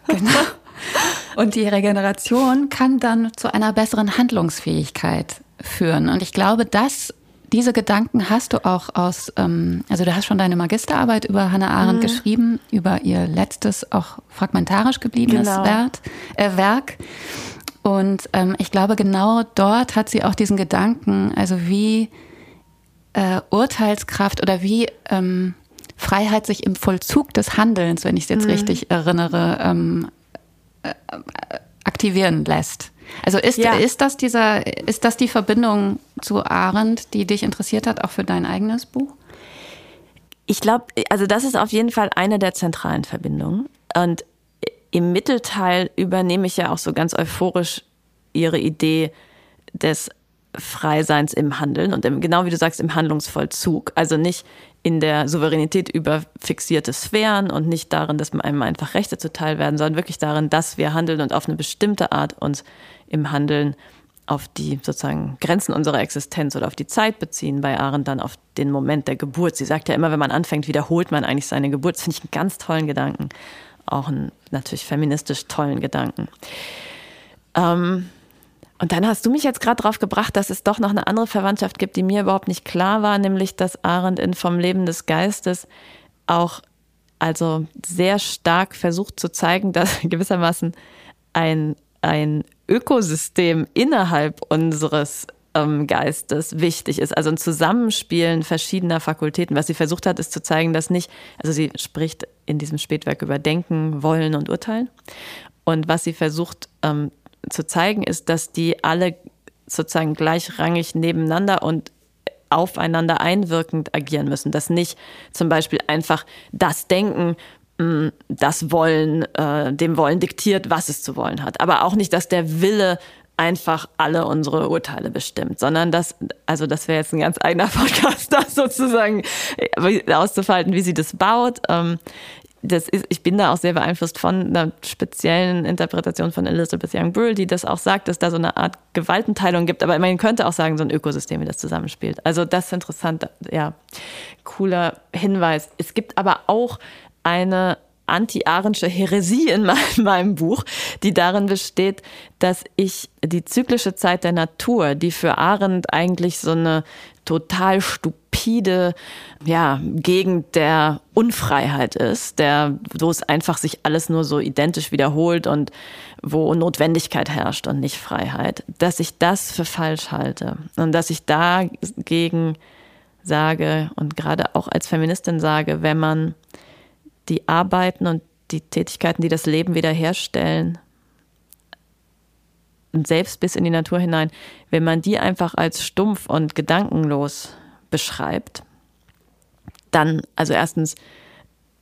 Genau. Und die Regeneration kann dann zu einer besseren Handlungsfähigkeit führen. Und ich glaube, dass diese Gedanken hast du auch aus, ähm, also du hast schon deine Magisterarbeit über Hannah Arendt mhm. geschrieben, über ihr letztes, auch fragmentarisch gebliebenes genau. Werk, äh, Werk. Und ähm, ich glaube, genau dort hat sie auch diesen Gedanken, also wie äh, Urteilskraft oder wie ähm, Freiheit sich im Vollzug des Handelns, wenn ich es jetzt mhm. richtig erinnere, ähm, äh, aktivieren lässt. Also ist, ja. ist das dieser, ist das die Verbindung zu Arendt, die dich interessiert hat, auch für dein eigenes Buch? Ich glaube, also das ist auf jeden Fall eine der zentralen Verbindungen. Und im Mittelteil übernehme ich ja auch so ganz euphorisch ihre Idee des Freiseins im Handeln und im, genau wie du sagst, im Handlungsvollzug. Also nicht in der Souveränität über fixierte Sphären und nicht darin, dass einem einfach Rechte zuteil werden, sondern wirklich darin, dass wir handeln und auf eine bestimmte Art uns im Handeln auf die sozusagen Grenzen unserer Existenz oder auf die Zeit beziehen, bei Arendt dann auf den Moment der Geburt. Sie sagt ja immer, wenn man anfängt, wiederholt man eigentlich seine Geburt. Das finde ich einen ganz tollen Gedanken. Auch einen natürlich feministisch tollen Gedanken. Ähm, und dann hast du mich jetzt gerade darauf gebracht, dass es doch noch eine andere Verwandtschaft gibt, die mir überhaupt nicht klar war, nämlich dass Arendt in Vom Leben des Geistes auch also sehr stark versucht zu zeigen, dass gewissermaßen ein, ein Ökosystem innerhalb unseres ähm, Geistes wichtig ist. Also ein Zusammenspielen verschiedener Fakultäten. Was sie versucht hat, ist zu zeigen, dass nicht, also sie spricht in diesem Spätwerk über Denken, Wollen und Urteilen. Und was sie versucht ähm, zu zeigen, ist, dass die alle sozusagen gleichrangig nebeneinander und aufeinander einwirkend agieren müssen. Dass nicht zum Beispiel einfach das Denken, mm, das Wollen, äh, dem Wollen diktiert, was es zu wollen hat. Aber auch nicht, dass der Wille einfach alle unsere Urteile bestimmt, sondern dass, also das wäre jetzt ein ganz eigener Podcast, das sozusagen äh, auszufalten, wie sie das baut. Das ist, ich bin da auch sehr beeinflusst von einer speziellen Interpretation von Elizabeth Young Brühl, die das auch sagt, dass da so eine Art Gewaltenteilung gibt. Aber man könnte auch sagen, so ein Ökosystem, wie das zusammenspielt. Also das ist interessant, ja, cooler Hinweis. Es gibt aber auch eine anti-arensche Häresie in meinem Buch, die darin besteht, dass ich die zyklische Zeit der Natur, die für Arendt eigentlich so eine total stupide ja, Gegend der Unfreiheit ist, der, wo es einfach sich alles nur so identisch wiederholt und wo Notwendigkeit herrscht und nicht Freiheit, dass ich das für falsch halte und dass ich dagegen sage und gerade auch als Feministin sage, wenn man die Arbeiten und die Tätigkeiten, die das Leben wiederherstellen, und selbst bis in die Natur hinein, wenn man die einfach als stumpf und gedankenlos beschreibt, dann, also erstens,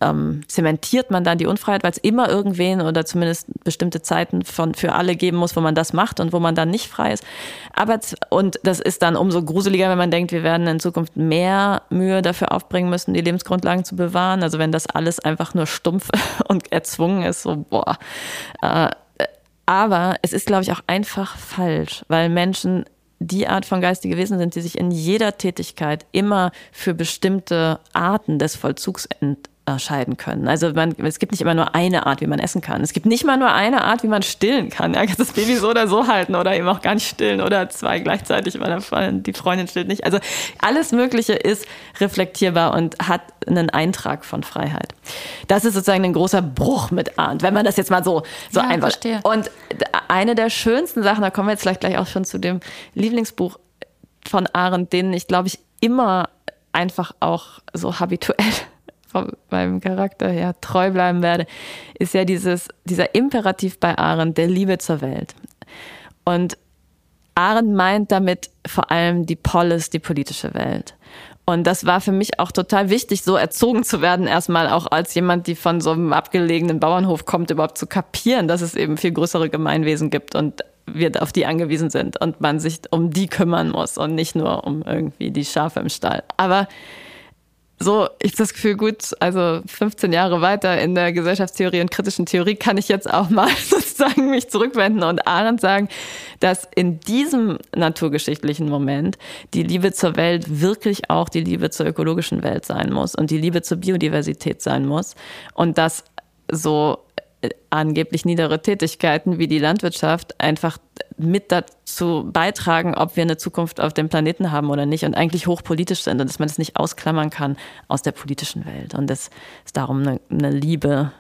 ähm, zementiert man dann die Unfreiheit, weil es immer irgendwen oder zumindest bestimmte Zeiten von, für alle geben muss, wo man das macht und wo man dann nicht frei ist. Aber, und das ist dann umso gruseliger, wenn man denkt, wir werden in Zukunft mehr Mühe dafür aufbringen müssen, die Lebensgrundlagen zu bewahren. Also wenn das alles einfach nur stumpf und erzwungen ist, so, boah. Äh, aber es ist, glaube ich, auch einfach falsch, weil Menschen die Art von geistige Wesen sind, die sich in jeder Tätigkeit immer für bestimmte Arten des Vollzugs unterscheiden können. Also man, es gibt nicht immer nur eine Art, wie man essen kann. Es gibt nicht mal nur eine Art, wie man stillen kann. Ja, das Baby so oder so halten oder eben auch gar nicht stillen oder zwei gleichzeitig, weil die Freundin stillt nicht. Also alles Mögliche ist reflektierbar und hat einen Eintrag von Freiheit. Das ist sozusagen ein großer Bruch mit Arndt, wenn man das jetzt mal so, so ja, einfach. Verstehe. Und eine der schönsten Sachen, da kommen wir jetzt vielleicht gleich auch schon zu dem Lieblingsbuch von Arendt, denen ich glaube ich immer einfach auch so habituell von meinem Charakter her treu bleiben werde, ist ja dieses, dieser Imperativ bei Arendt der Liebe zur Welt. Und Arendt meint damit vor allem die Polis, die politische Welt. Und das war für mich auch total wichtig, so erzogen zu werden, erstmal auch als jemand, die von so einem abgelegenen Bauernhof kommt, überhaupt zu kapieren, dass es eben viel größere Gemeinwesen gibt und wir auf die angewiesen sind und man sich um die kümmern muss und nicht nur um irgendwie die Schafe im Stall. Aber so, ich das Gefühl, gut, also 15 Jahre weiter in der Gesellschaftstheorie und kritischen Theorie kann ich jetzt auch mal sozusagen mich zurückwenden und Arendt sagen, dass in diesem naturgeschichtlichen Moment die Liebe zur Welt wirklich auch die Liebe zur ökologischen Welt sein muss und die Liebe zur Biodiversität sein muss. Und dass so angeblich niedere Tätigkeiten wie die Landwirtschaft einfach mit dazu beitragen, ob wir eine Zukunft auf dem Planeten haben oder nicht und eigentlich hochpolitisch sind und dass man das nicht ausklammern kann aus der politischen Welt und dass es darum eine, eine Liebe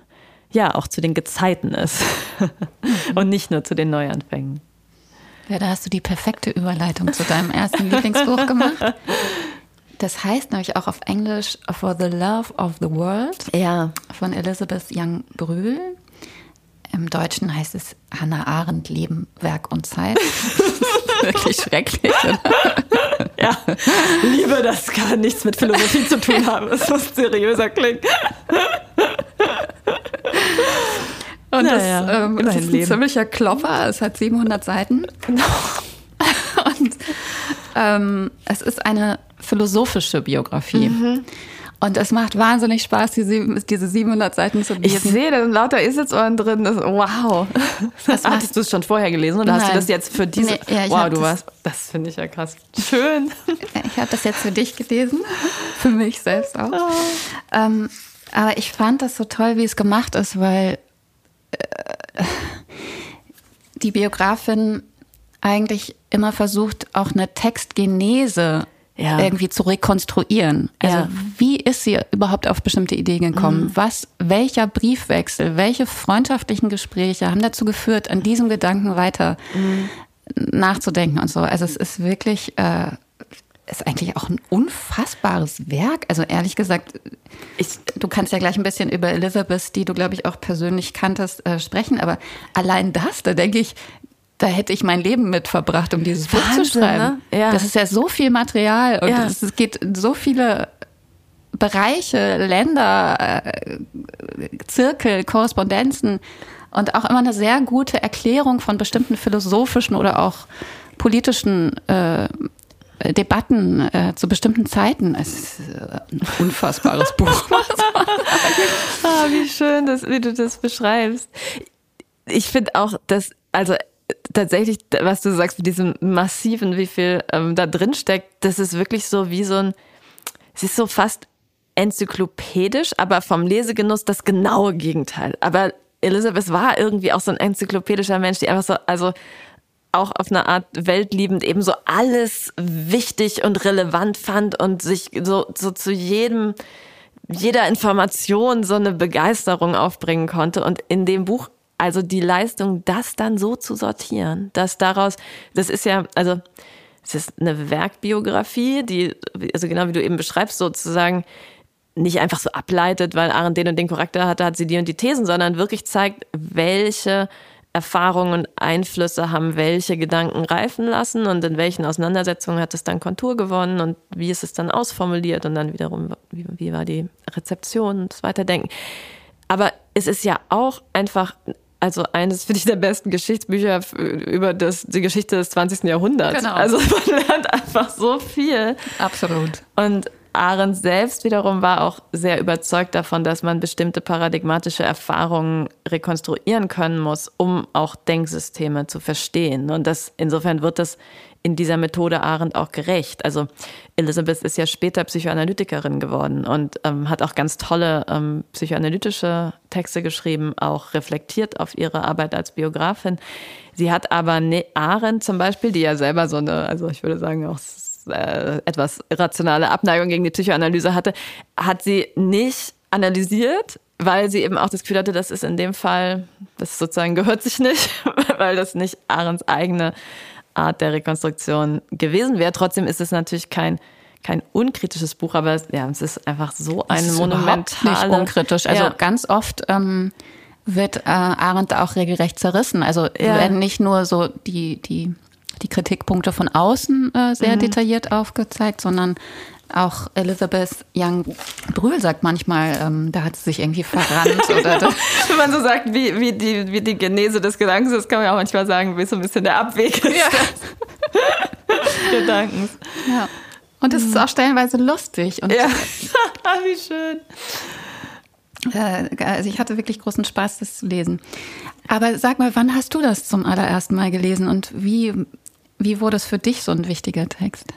ja auch zu den Gezeiten ist und nicht nur zu den Neuanfängen. Ja, da hast du die perfekte Überleitung zu deinem ersten Lieblingsbuch gemacht. Das heißt nämlich auch auf Englisch For the Love of the World ja. von Elizabeth Young Brühl. Im Deutschen heißt es Hannah Arendt, Leben, Werk und Zeit. Wirklich schrecklich. Oder? Ja, Liebe, das kann nichts mit Philosophie zu tun haben. Es muss seriöser klingen. Und naja, das, ähm, das ist ein ziemlicher Klopper. Es hat 700 Seiten. Genau. Und ähm, es ist eine philosophische Biografie. Mhm. Und es macht wahnsinnig Spaß, diese, diese 700 Seiten zu lesen. Ich sehe, da sind lauter Eselsöhren drin. Das, wow. Das Hattest du es schon vorher gelesen oder Nein. hast du das jetzt für diese? Nee, ja, wow, du warst. Das finde ich ja krass. Schön. Ich habe das jetzt für dich gelesen. Für mich selbst auch. Oh. Ähm, aber ich fand das so toll, wie es gemacht ist, weil äh, die Biografin eigentlich immer versucht, auch eine Textgenese ja. irgendwie zu rekonstruieren. Also ja. wie ist sie überhaupt auf bestimmte Ideen gekommen? Mhm. Was, welcher Briefwechsel, welche freundschaftlichen Gespräche haben dazu geführt, an diesem Gedanken weiter mhm. nachzudenken und so. Also es ist wirklich, äh, ist eigentlich auch ein unfassbares Werk. Also ehrlich gesagt, ich, du kannst ja gleich ein bisschen über Elizabeth, die du glaube ich auch persönlich kanntest, äh, sprechen. Aber allein das, da denke ich, da hätte ich mein Leben mit verbracht, um dieses Buch zu schreiben. Ne? Ja. Das ist ja so viel Material und ja. es, es geht in so viele Bereiche, Länder, äh, Zirkel, Korrespondenzen und auch immer eine sehr gute Erklärung von bestimmten philosophischen oder auch politischen äh, Debatten äh, zu bestimmten Zeiten. Es ist äh, ein unfassbares Buch. ah, wie schön, dass, wie du das beschreibst. Ich finde auch, dass, also tatsächlich, was du sagst mit diesem massiven, wie viel ähm, da drin steckt, das ist wirklich so wie so ein, es ist so fast enzyklopädisch, aber vom Lesegenuss das genaue Gegenteil. Aber Elisabeth war irgendwie auch so ein enzyklopädischer Mensch, die einfach so, also auch auf eine Art weltliebend eben so alles wichtig und relevant fand und sich so, so zu jedem, jeder Information so eine Begeisterung aufbringen konnte. Und in dem Buch also die Leistung, das dann so zu sortieren, dass daraus, das ist ja, also es ist eine Werkbiografie, die, also genau wie du eben beschreibst, sozusagen nicht einfach so ableitet, weil Aaron den und den Charakter hatte, hat sie die und die Thesen, sondern wirklich zeigt, welche Erfahrungen und Einflüsse haben welche Gedanken reifen lassen und in welchen Auseinandersetzungen hat es dann Kontur gewonnen und wie ist es dann ausformuliert und dann wiederum, wie, wie war die Rezeption und das Weiterdenken. Aber es ist ja auch einfach also eines, finde ich, der besten Geschichtsbücher über das, die Geschichte des 20. Jahrhunderts. Genau. Also man lernt einfach so viel. Absolut. Und Arendt selbst wiederum war auch sehr überzeugt davon, dass man bestimmte paradigmatische Erfahrungen rekonstruieren können muss, um auch Denksysteme zu verstehen. Und das, insofern wird das in dieser Methode Arendt auch gerecht. Also Elizabeth ist ja später Psychoanalytikerin geworden und ähm, hat auch ganz tolle ähm, psychoanalytische Texte geschrieben, auch reflektiert auf ihre Arbeit als Biografin. Sie hat aber ne Arendt zum Beispiel, die ja selber so eine, also ich würde sagen auch äh, etwas irrationale Abneigung gegen die Psychoanalyse hatte, hat sie nicht analysiert, weil sie eben auch das Gefühl hatte, das ist in dem Fall, das sozusagen gehört sich nicht, weil das nicht Arends eigene Art der Rekonstruktion gewesen wäre. Trotzdem ist es natürlich kein kein unkritisches Buch, aber es, ja, es ist einfach so ein es monumentales. Nicht unkritisch. Also ja. ganz oft ähm, wird äh, Arendt auch regelrecht zerrissen. Also ja. werden nicht nur so die die die Kritikpunkte von außen äh, sehr mhm. detailliert aufgezeigt, sondern auch Elizabeth Young Brühl sagt manchmal, ähm, da hat sie sich irgendwie verrannt. oder Wenn man so sagt, wie, wie, die, wie die Genese des Gedankens ist, kann man ja auch manchmal sagen, wie so ein bisschen der Abweg ist ja. des Gedankens. Ja. Und es ist auch stellenweise lustig. Und ja. Wie schön. Äh, also ich hatte wirklich großen Spaß, das zu lesen. Aber sag mal, wann hast du das zum allerersten Mal gelesen und wie, wie wurde es für dich so ein wichtiger Text?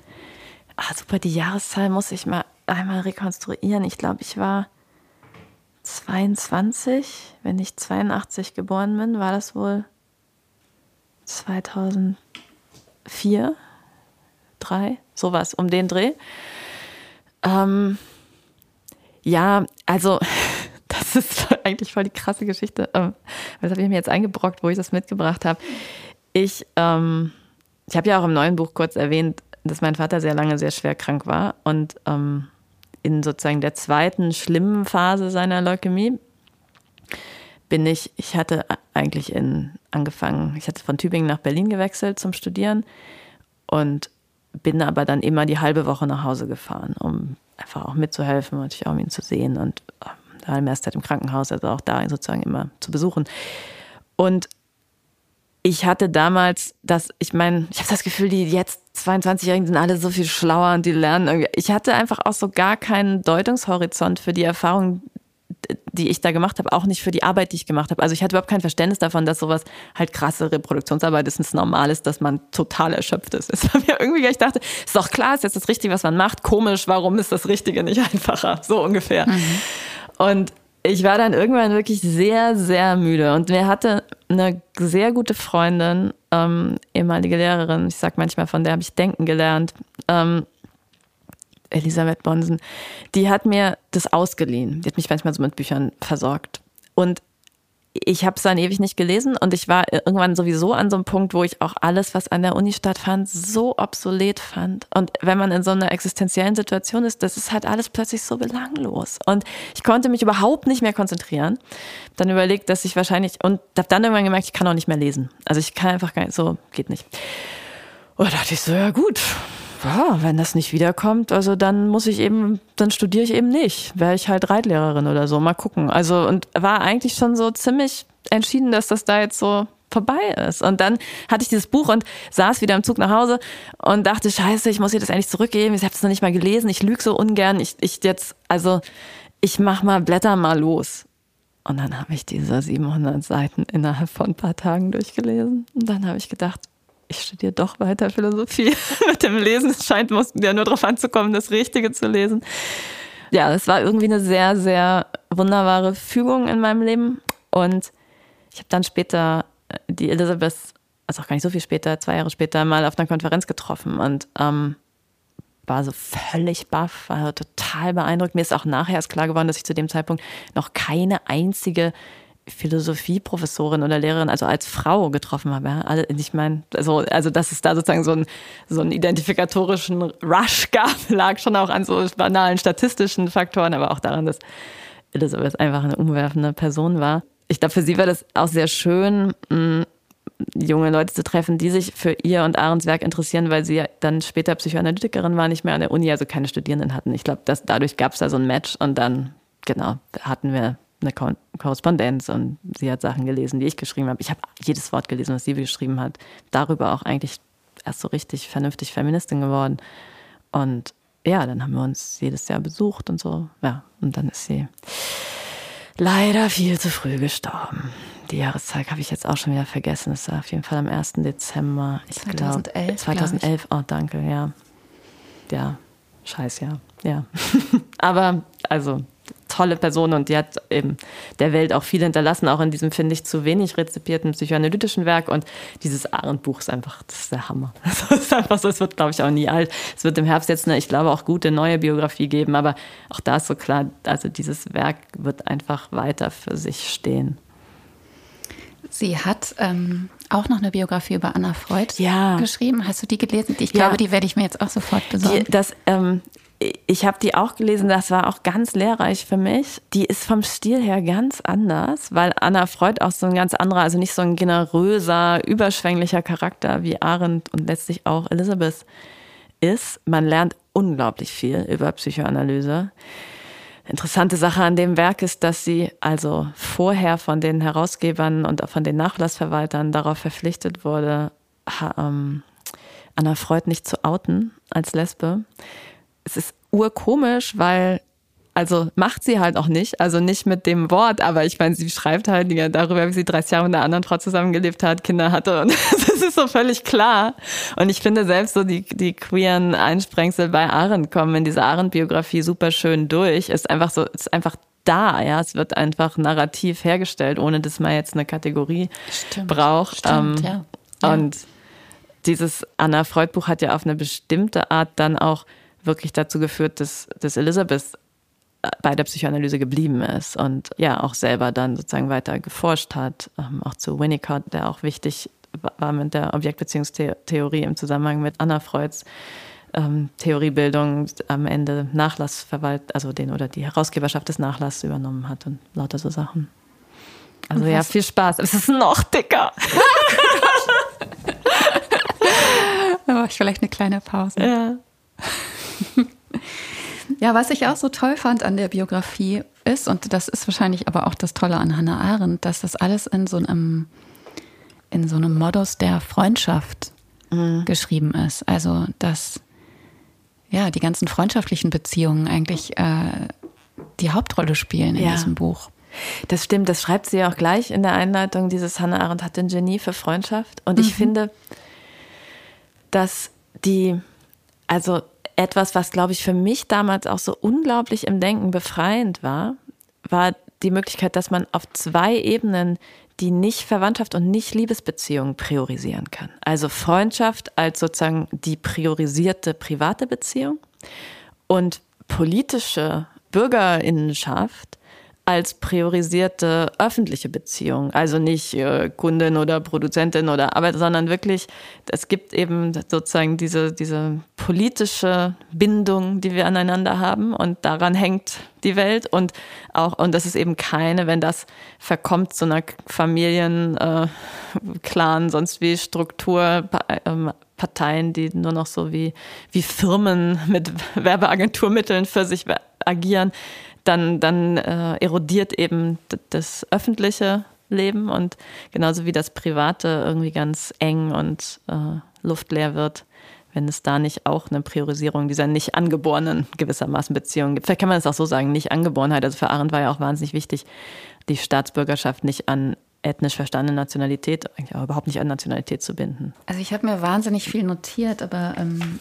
Ah, super, die Jahreszahl muss ich mal einmal rekonstruieren. Ich glaube, ich war 22, wenn ich 82 geboren bin, war das wohl 2004, 3, sowas um den Dreh. Ähm, ja, also das ist eigentlich voll die krasse Geschichte. Ähm, das habe ich mir jetzt eingebrockt, wo ich das mitgebracht habe. Ich, ähm, ich habe ja auch im neuen Buch kurz erwähnt, dass mein Vater sehr lange sehr schwer krank war und ähm, in sozusagen der zweiten schlimmen Phase seiner Leukämie bin ich, ich hatte eigentlich in, angefangen, ich hatte von Tübingen nach Berlin gewechselt zum Studieren und bin aber dann immer die halbe Woche nach Hause gefahren, um einfach auch mitzuhelfen und natürlich auch um ihn zu sehen und ähm, da im ersten im Krankenhaus, also auch da sozusagen immer zu besuchen. Und ich hatte damals das, ich meine, ich habe das Gefühl, die jetzt 22-Jährigen sind alle so viel schlauer und die lernen irgendwie. Ich hatte einfach auch so gar keinen Deutungshorizont für die Erfahrung, die ich da gemacht habe, auch nicht für die Arbeit, die ich gemacht habe. Also ich hatte überhaupt kein Verständnis davon, dass sowas halt krasse Reproduktionsarbeit ist, es normal ist, dass man total erschöpft ist. Es war mir irgendwie, ich dachte, ist doch klar, ist jetzt das Richtige, was man macht. Komisch, warum ist das Richtige nicht einfacher? So ungefähr. Mhm. Und ich war dann irgendwann wirklich sehr, sehr müde. Und mir hatte eine sehr gute Freundin, ähm, ehemalige Lehrerin, ich sag manchmal, von der habe ich denken gelernt, ähm, Elisabeth Bonsen, die hat mir das ausgeliehen. Die hat mich manchmal so mit Büchern versorgt. Und ich habe es dann ewig nicht gelesen und ich war irgendwann sowieso an so einem Punkt, wo ich auch alles, was an der Uni stattfand, so obsolet fand. Und wenn man in so einer existenziellen Situation ist, das ist halt alles plötzlich so belanglos. Und ich konnte mich überhaupt nicht mehr konzentrieren. Dann überlegt, dass ich wahrscheinlich, und habe dann irgendwann gemerkt, ich kann auch nicht mehr lesen. Also ich kann einfach gar nicht, so geht nicht. Und da dachte ich so, ja gut, ja, wenn das nicht wiederkommt, also dann muss ich eben, dann studiere ich eben nicht. Wäre ich halt Reitlehrerin oder so, mal gucken. Also und war eigentlich schon so ziemlich entschieden, dass das da jetzt so vorbei ist. Und dann hatte ich dieses Buch und saß wieder im Zug nach Hause und dachte, scheiße, ich muss ihr das endlich zurückgeben. Ich habe es noch nicht mal gelesen. Ich lüge so ungern. Ich, ich jetzt, also ich mach mal, blätter mal los. Und dann habe ich diese 700 Seiten innerhalb von ein paar Tagen durchgelesen. Und dann habe ich gedacht, ich studiere doch weiter Philosophie mit dem Lesen. Es scheint ja nur darauf anzukommen, das Richtige zu lesen. Ja, es war irgendwie eine sehr, sehr wunderbare Fügung in meinem Leben. Und ich habe dann später äh, die Elisabeth, also auch gar nicht so viel später, zwei Jahre später, mal auf einer Konferenz getroffen und ähm, war so völlig baff, war total beeindruckt. Mir ist auch nachher erst klar geworden, dass ich zu dem Zeitpunkt noch keine einzige Philosophieprofessorin oder Lehrerin, also als Frau getroffen habe. Ja? Also ich meine, also, also dass es da sozusagen so, ein, so einen identifikatorischen Rush gab, lag schon auch an so banalen statistischen Faktoren, aber auch daran, dass Elisabeth einfach eine umwerfende Person war. Ich glaube, für sie war das auch sehr schön, mh, junge Leute zu treffen, die sich für ihr und Ahrens Werk interessieren, weil sie dann später Psychoanalytikerin war, nicht mehr an der Uni, also keine Studierenden hatten. Ich glaube, dadurch gab es da so ein Match und dann, genau, hatten wir eine Ko Korrespondenz und sie hat Sachen gelesen, die ich geschrieben habe. Ich habe jedes Wort gelesen, was sie geschrieben hat. Darüber auch eigentlich erst so richtig vernünftig Feministin geworden. Und ja, dann haben wir uns jedes Jahr besucht und so. Ja, und dann ist sie leider viel zu früh gestorben. Die Jahreszeit habe ich jetzt auch schon wieder vergessen. Es war auf jeden Fall am 1. Dezember. Ich 2011. Glaub, 2011, oh danke, ja. Ja, scheiß ja. Ja. Aber also tolle Person und die hat eben der Welt auch viel hinterlassen, auch in diesem, finde ich, zu wenig rezipierten psychoanalytischen Werk. Und dieses Arendt-Buch ist einfach, das ist der Hammer. Das ist einfach so, es wird, glaube ich, auch nie alt. Es wird im Herbst jetzt eine, ich glaube, auch gute neue Biografie geben, aber auch da ist so klar, also dieses Werk wird einfach weiter für sich stehen. Sie hat ähm, auch noch eine Biografie über Anna Freud ja. geschrieben. Hast du die gelesen? Ich glaube, ja. die werde ich mir jetzt auch sofort besorgen. Die, das, ähm, ich habe die auch gelesen, das war auch ganz lehrreich für mich. Die ist vom Stil her ganz anders, weil Anna Freud auch so ein ganz anderer, also nicht so ein generöser, überschwänglicher Charakter wie Arendt und letztlich auch Elisabeth ist. Man lernt unglaublich viel über Psychoanalyse. Interessante Sache an dem Werk ist, dass sie also vorher von den Herausgebern und auch von den Nachlassverwaltern darauf verpflichtet wurde, ähm, Anna Freud nicht zu outen als Lesbe es ist urkomisch, weil also macht sie halt auch nicht, also nicht mit dem Wort, aber ich meine, sie schreibt halt darüber, wie sie 30 Jahre mit einer anderen Frau zusammengelebt hat, Kinder hatte und das ist so völlig klar. Und ich finde selbst so die, die queeren Einsprengsel bei Arendt kommen in dieser Arendt-Biografie super schön durch, ist einfach so, ist einfach da, ja. Es wird einfach narrativ hergestellt, ohne dass man jetzt eine Kategorie Stimmt. braucht. Stimmt, ähm, ja. ja. Und dieses Anna Freud Buch hat ja auf eine bestimmte Art dann auch wirklich dazu geführt, dass, dass Elisabeth bei der Psychoanalyse geblieben ist und ja auch selber dann sozusagen weiter geforscht hat, ähm, auch zu Winnicott, der auch wichtig war mit der Objektbeziehungstheorie im Zusammenhang mit Anna Freuds ähm, Theoriebildung am Ende Nachlassverwalt, also den oder die Herausgeberschaft des Nachlasses übernommen hat und lauter so Sachen. Also ja, viel Spaß. Es ist noch dicker. Aber ich vielleicht eine kleine Pause. Ja. Ja, was ich auch so toll fand an der Biografie ist, und das ist wahrscheinlich aber auch das Tolle an Hannah Arendt, dass das alles in so einem, in so einem Modus der Freundschaft mhm. geschrieben ist. Also, dass ja, die ganzen freundschaftlichen Beziehungen eigentlich äh, die Hauptrolle spielen in ja. diesem Buch. Das stimmt, das schreibt sie auch gleich in der Einleitung. Dieses Hannah Arendt hat ein Genie für Freundschaft. Und ich mhm. finde, dass die, also etwas, was, glaube ich, für mich damals auch so unglaublich im Denken befreiend war, war die Möglichkeit, dass man auf zwei Ebenen die nicht Verwandtschaft und nicht Liebesbeziehung priorisieren kann. Also Freundschaft als sozusagen die priorisierte private Beziehung und politische Bürgerinnenschaft als priorisierte öffentliche Beziehung. Also nicht äh, Kundin oder Produzentin oder Arbeit, sondern wirklich, es gibt eben sozusagen diese, diese politische Bindung, die wir aneinander haben und daran hängt die Welt und auch, und das ist eben keine, wenn das verkommt zu einer Familien, äh, Clan, sonst wie Struktur, äh, Parteien, die nur noch so wie, wie Firmen mit Werbeagenturmitteln für sich agieren dann, dann äh, erodiert eben das öffentliche Leben und genauso wie das private irgendwie ganz eng und äh, luftleer wird, wenn es da nicht auch eine Priorisierung dieser nicht angeborenen gewissermaßen Beziehungen gibt. Vielleicht kann man es auch so sagen, nicht Angeborenheit. Also für Arendt war ja auch wahnsinnig wichtig, die Staatsbürgerschaft nicht an ethnisch verstandene Nationalität, eigentlich auch überhaupt nicht an Nationalität zu binden. Also ich habe mir wahnsinnig viel notiert, aber ähm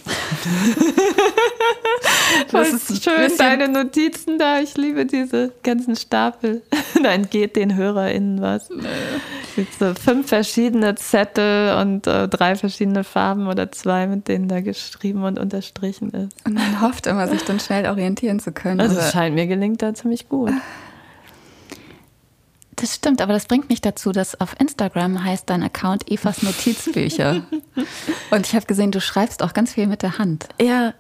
das ist schön, deine Notizen da. Ich liebe diese ganzen Stapel. da entgeht den HörerInnen was. Gibt so fünf verschiedene Zettel und äh, drei verschiedene Farben oder zwei, mit denen da geschrieben und unterstrichen ist. Und man hofft immer, sich dann schnell orientieren zu können. Also es scheint mir gelingt da ziemlich gut. Das stimmt, aber das bringt mich dazu, dass auf Instagram heißt dein Account Evas Notizbücher. Und ich habe gesehen, du schreibst auch ganz viel mit der Hand. Ja.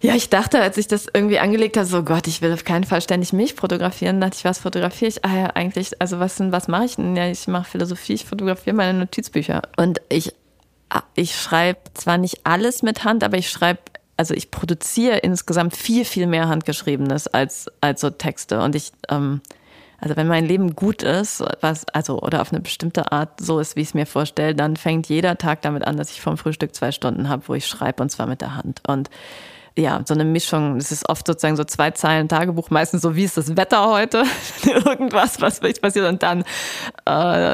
Ja, ich dachte, als ich das irgendwie angelegt habe, so Gott, ich will auf keinen Fall ständig mich fotografieren. dachte ich, was fotografiere ich? Ah ja, eigentlich, also was, was mache ich denn? Ja, ich mache Philosophie, ich fotografiere meine Notizbücher. Und ich, ah, ich schreibe zwar nicht alles mit Hand, aber ich schreibe also ich produziere insgesamt viel, viel mehr Handgeschriebenes als, als so Texte. Und ich, ähm, also wenn mein Leben gut ist, was, also oder auf eine bestimmte Art so ist, wie ich es mir vorstelle, dann fängt jeder Tag damit an, dass ich vom Frühstück zwei Stunden habe, wo ich schreibe und zwar mit der Hand. Und ja, so eine Mischung. Es ist oft sozusagen so zwei Zeilen Tagebuch, meistens so, wie ist das Wetter heute? Irgendwas, was passiert und dann äh,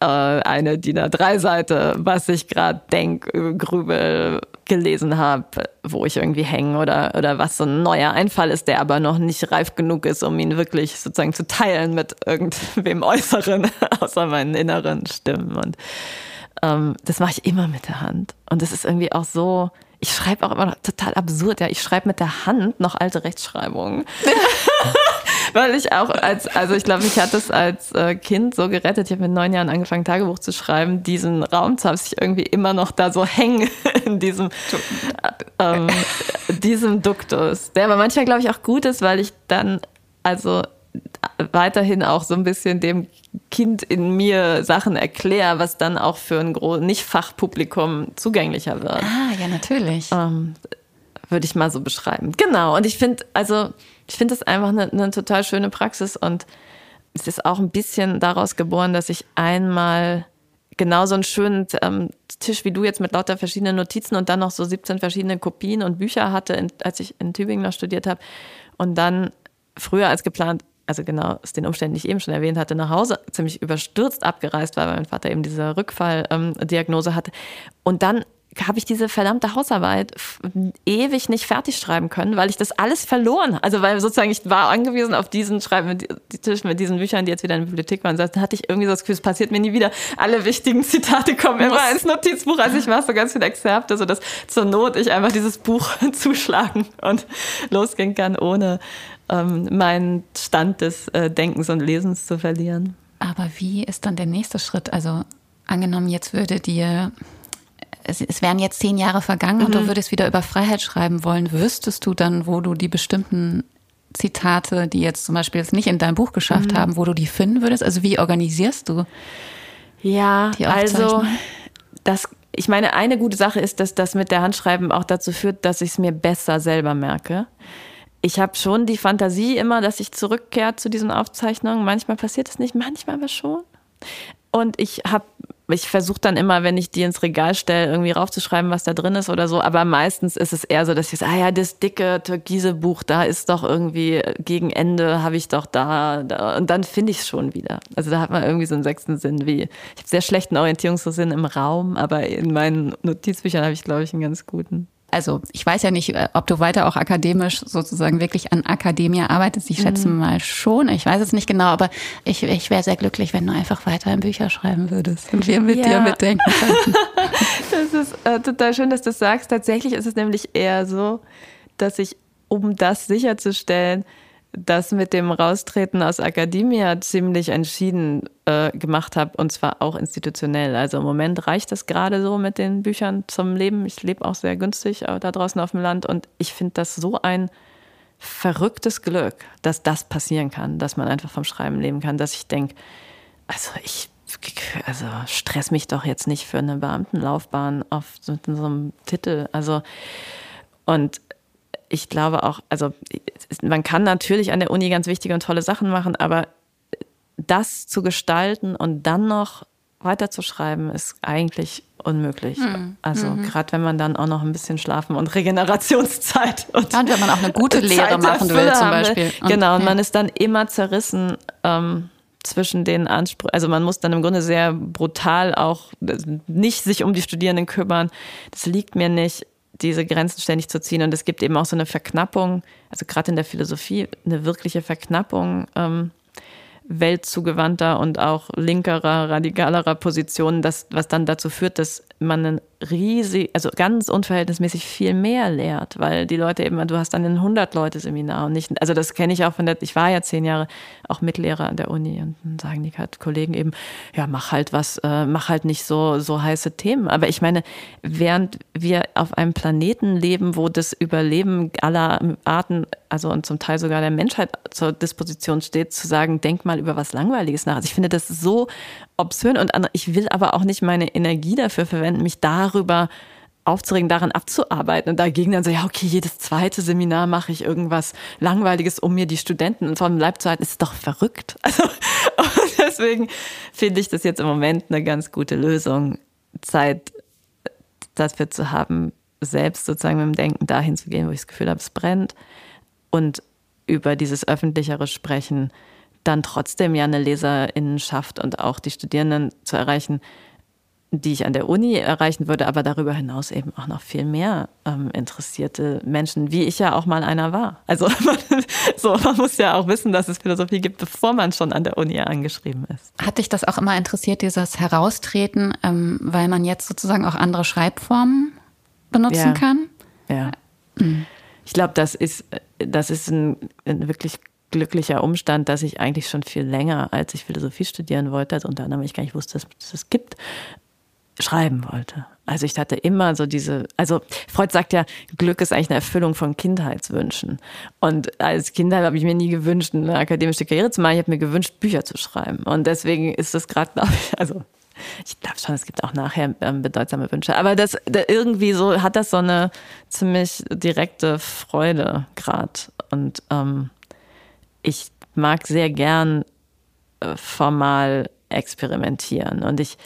äh, eine DIN A3-Seite, was ich gerade denk, grübel, gelesen habe, wo ich irgendwie hänge oder, oder was so ein neuer Einfall ist, der aber noch nicht reif genug ist, um ihn wirklich sozusagen zu teilen mit irgendwem Äußeren, außer meinen inneren Stimmen. Und ähm, das mache ich immer mit der Hand. Und das ist irgendwie auch so, ich schreibe auch immer noch total absurd, ja. Ich schreibe mit der Hand noch alte Rechtschreibungen. Weil ich auch als, also ich glaube, ich hatte es als äh, Kind so gerettet. Ich habe mit neun Jahren angefangen, Tagebuch zu schreiben, diesen Raum zu haben, sich irgendwie immer noch da so hängen in diesem, ähm, diesem Duktus. Der aber manchmal, glaube ich, auch gut ist, weil ich dann, also weiterhin auch so ein bisschen dem Kind in mir Sachen erkläre, was dann auch für ein Nicht-Fachpublikum zugänglicher wird. Ah, ja, natürlich. Ähm, würde ich mal so beschreiben. Genau. Und ich finde, also, ich finde das einfach eine, eine total schöne Praxis und es ist auch ein bisschen daraus geboren, dass ich einmal genau so einen schönen ähm, Tisch wie du jetzt mit lauter verschiedenen Notizen und dann noch so 17 verschiedene Kopien und Bücher hatte, in, als ich in Tübingen noch studiert habe und dann früher als geplant also genau aus den Umständen, die ich eben schon erwähnt hatte, nach Hause ziemlich überstürzt abgereist war, weil mein Vater eben diese Rückfalldiagnose hatte. Und dann habe ich diese verdammte Hausarbeit ewig nicht fertig schreiben können, weil ich das alles verloren. Also weil sozusagen ich war angewiesen auf diesen Schreiben mit die Tisch mit diesen Büchern, die jetzt wieder in der Bibliothek waren. Da hatte ich irgendwie so das Gefühl, es passiert mir nie wieder. Alle wichtigen Zitate kommen immer ins Notizbuch. Also ich mache so ganz viele Exzerpte, sodass zur Not ich einfach dieses Buch zuschlagen und losgehen kann, ohne ähm, meinen Stand des äh, Denkens und Lesens zu verlieren. Aber wie ist dann der nächste Schritt? Also angenommen, jetzt würde dir, es, es wären jetzt zehn Jahre vergangen mhm. und du mhm. würdest wieder über Freiheit schreiben wollen, wüsstest du dann, wo du die bestimmten Zitate, die jetzt zum Beispiel jetzt nicht in deinem Buch geschafft mhm. haben, wo du die finden würdest? Also wie organisierst du? Ja, also das, ich meine, eine gute Sache ist, dass das mit der Handschreiben auch dazu führt, dass ich es mir besser selber merke ich habe schon die Fantasie immer, dass ich zurückkehre zu diesen Aufzeichnungen. Manchmal passiert es nicht, manchmal aber schon. Und ich habe, ich versuche dann immer, wenn ich die ins Regal stelle, irgendwie raufzuschreiben, was da drin ist oder so. Aber meistens ist es eher so, dass ich sage, ah ja, das dicke türkise Buch, da ist doch irgendwie gegen Ende habe ich doch da, da. und dann finde ich es schon wieder. Also da hat man irgendwie so einen sechsten Sinn, wie ich habe sehr schlechten Orientierungssinn im Raum, aber in meinen Notizbüchern habe ich, glaube ich, einen ganz guten also ich weiß ja nicht, äh, ob du weiter auch akademisch sozusagen wirklich an Akademie arbeitest. Ich schätze mhm. mal schon. Ich weiß es nicht genau, aber ich, ich wäre sehr glücklich, wenn du einfach weiter in Bücher schreiben würdest und wir mit ja. dir mitdenken könnten. das ist äh, total schön, dass du das sagst. Tatsächlich ist es nämlich eher so, dass ich, um das sicherzustellen, das mit dem Raustreten aus Akademia ziemlich entschieden äh, gemacht habe und zwar auch institutionell. Also im Moment reicht das gerade so mit den Büchern zum Leben. Ich lebe auch sehr günstig äh, da draußen auf dem Land und ich finde das so ein verrücktes Glück, dass das passieren kann, dass man einfach vom Schreiben leben kann, dass ich denke, also ich also stress mich doch jetzt nicht für eine Beamtenlaufbahn auf so, so einem Titel. Also und ich glaube auch, also man kann natürlich an der Uni ganz wichtige und tolle Sachen machen, aber das zu gestalten und dann noch weiterzuschreiben, ist eigentlich unmöglich. Mhm. Also mhm. gerade wenn man dann auch noch ein bisschen Schlafen und Regenerationszeit und, ja, und wenn man auch eine gute Lehre machen will zum Beispiel. Und, genau, und ja. man ist dann immer zerrissen ähm, zwischen den Ansprüchen. Also man muss dann im Grunde sehr brutal auch nicht sich um die Studierenden kümmern. Das liegt mir nicht diese Grenzen ständig zu ziehen. Und es gibt eben auch so eine Verknappung, also gerade in der Philosophie, eine wirkliche Verknappung ähm, weltzugewandter und auch linkerer, radikalerer Positionen, das, was dann dazu führt, dass man riesig, also ganz unverhältnismäßig viel mehr lehrt, weil die Leute eben, du hast dann ein 100-Leute-Seminar und nicht, also das kenne ich auch von der, ich war ja zehn Jahre auch Mitlehrer an der Uni und dann sagen die halt Kollegen eben, ja, mach halt was, äh, mach halt nicht so, so heiße Themen. Aber ich meine, während wir auf einem Planeten leben, wo das Überleben aller Arten, also und zum Teil sogar der Menschheit zur Disposition steht, zu sagen, denk mal über was Langweiliges nach. Also ich finde das so obszön und ich will aber auch nicht meine Energie dafür verwenden, mich darüber aufzuregen, daran abzuarbeiten. Und dagegen dann so, ja, okay, jedes zweite Seminar mache ich irgendwas Langweiliges, um mir die Studenten vom Leib zu halten, ist doch verrückt. Also deswegen finde ich das jetzt im Moment eine ganz gute Lösung, Zeit dafür zu haben, selbst sozusagen mit dem Denken dahin zu gehen, wo ich das Gefühl habe, es brennt. Und über dieses öffentlichere Sprechen dann trotzdem ja eine Leserinnenschaft und auch die Studierenden zu erreichen, die ich an der Uni erreichen würde, aber darüber hinaus eben auch noch viel mehr ähm, interessierte Menschen, wie ich ja auch mal einer war. Also man, so, man muss ja auch wissen, dass es Philosophie gibt, bevor man schon an der Uni angeschrieben ist. Hat dich das auch immer interessiert, dieses Heraustreten, ähm, weil man jetzt sozusagen auch andere Schreibformen benutzen ja. kann? Ja. Mhm. Ich glaube, das ist, das ist ein, ein wirklich glücklicher Umstand, dass ich eigentlich schon viel länger, als ich Philosophie studieren wollte, also unter anderem ich gar nicht wusste, dass es das gibt, schreiben wollte. Also ich hatte immer so diese, also Freud sagt ja, Glück ist eigentlich eine Erfüllung von Kindheitswünschen. Und als Kind habe ich mir nie gewünscht, eine akademische Karriere zu machen. Ich habe mir gewünscht, Bücher zu schreiben. Und deswegen ist das gerade, also ich glaube schon, es gibt auch nachher ähm, bedeutsame Wünsche. Aber das, da irgendwie so hat das so eine ziemlich direkte Freude gerade. Und ähm, ich mag sehr gern äh, formal experimentieren und ich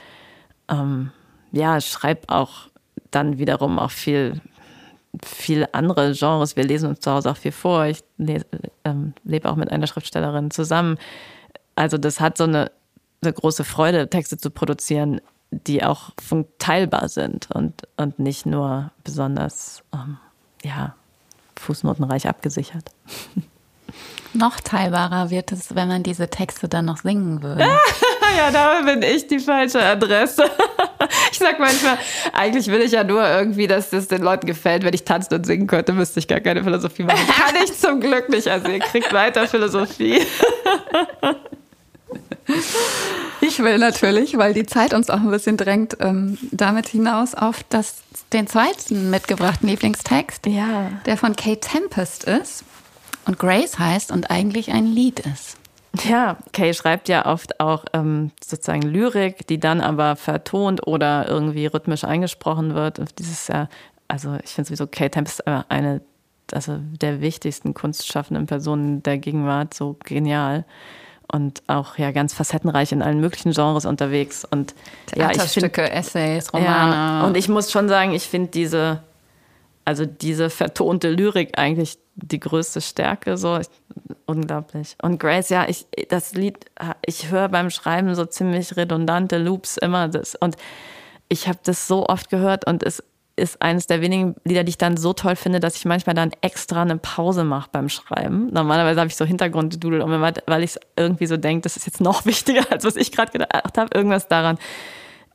ähm, ja schreibe auch dann wiederum auch viel viele andere Genres. Wir lesen uns zu Hause auch viel vor. Ich ähm, lebe auch mit einer Schriftstellerin zusammen. Also das hat so eine, eine große Freude, Texte zu produzieren, die auch teilbar sind und, und nicht nur besonders ähm, ja, fußnotenreich abgesichert. Noch teilbarer wird es, wenn man diese Texte dann noch singen würde. ja, da bin ich die falsche Adresse. Ich sag manchmal, eigentlich will ich ja nur irgendwie, dass das den Leuten gefällt. Wenn ich tanzen und singen könnte, müsste ich gar keine Philosophie machen. Kann ich zum Glück nicht. Also ihr kriegt weiter Philosophie. Ich will natürlich, weil die Zeit uns auch ein bisschen drängt, ähm, damit hinaus auf das, den zweiten mitgebrachten Lieblingstext, ja. der von Kate Tempest ist und Grace heißt und eigentlich ein Lied ist. Ja, Kay schreibt ja oft auch ähm, sozusagen Lyrik, die dann aber vertont oder irgendwie rhythmisch eingesprochen wird. Und dieses ja, also ich finde sowieso Kay Tempest eine also der wichtigsten kunstschaffenden Personen der Gegenwart, so genial und auch ja ganz facettenreich in allen möglichen Genres unterwegs und ja, ich find, Essays, Romane. Ja, und ich muss schon sagen, ich finde diese also diese vertonte Lyrik eigentlich die größte Stärke so ich, unglaublich. Und Grace, ja, ich das Lied ich höre beim Schreiben so ziemlich redundante Loops immer das und ich habe das so oft gehört und es ist eines der wenigen Lieder, die ich dann so toll finde, dass ich manchmal dann extra eine Pause mache beim Schreiben. Normalerweise habe ich so Hintergrunddudel, weil ich irgendwie so denke, das ist jetzt noch wichtiger, als was ich gerade gedacht habe. Irgendwas daran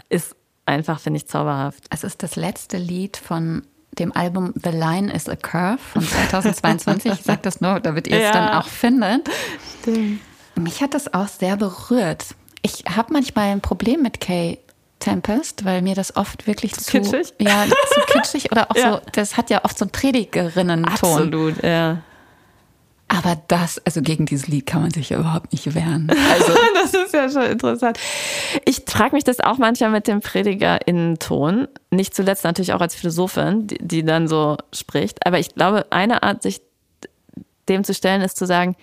ist einfach, finde ich, zauberhaft. Es ist das letzte Lied von dem Album The Line is a Curve von 2022. ich sage das nur, damit ihr es ja. dann auch findet. Stimmt. Mich hat das auch sehr berührt. Ich habe manchmal ein Problem mit Kay Tempest, weil mir das oft wirklich zu, zu kitschig, ja, zu kitschig oder auch ja. so, das hat ja oft so einen Predigerinnen-Ton. Absolut, ja. Aber das, also gegen dieses Lied kann man sich ja überhaupt nicht wehren. Also. das ist ja schon interessant. Ich frage mich das auch manchmal mit dem PredigerInnen-Ton. Nicht zuletzt natürlich auch als Philosophin, die, die dann so spricht. Aber ich glaube, eine Art, sich dem zu stellen, ist zu sagen,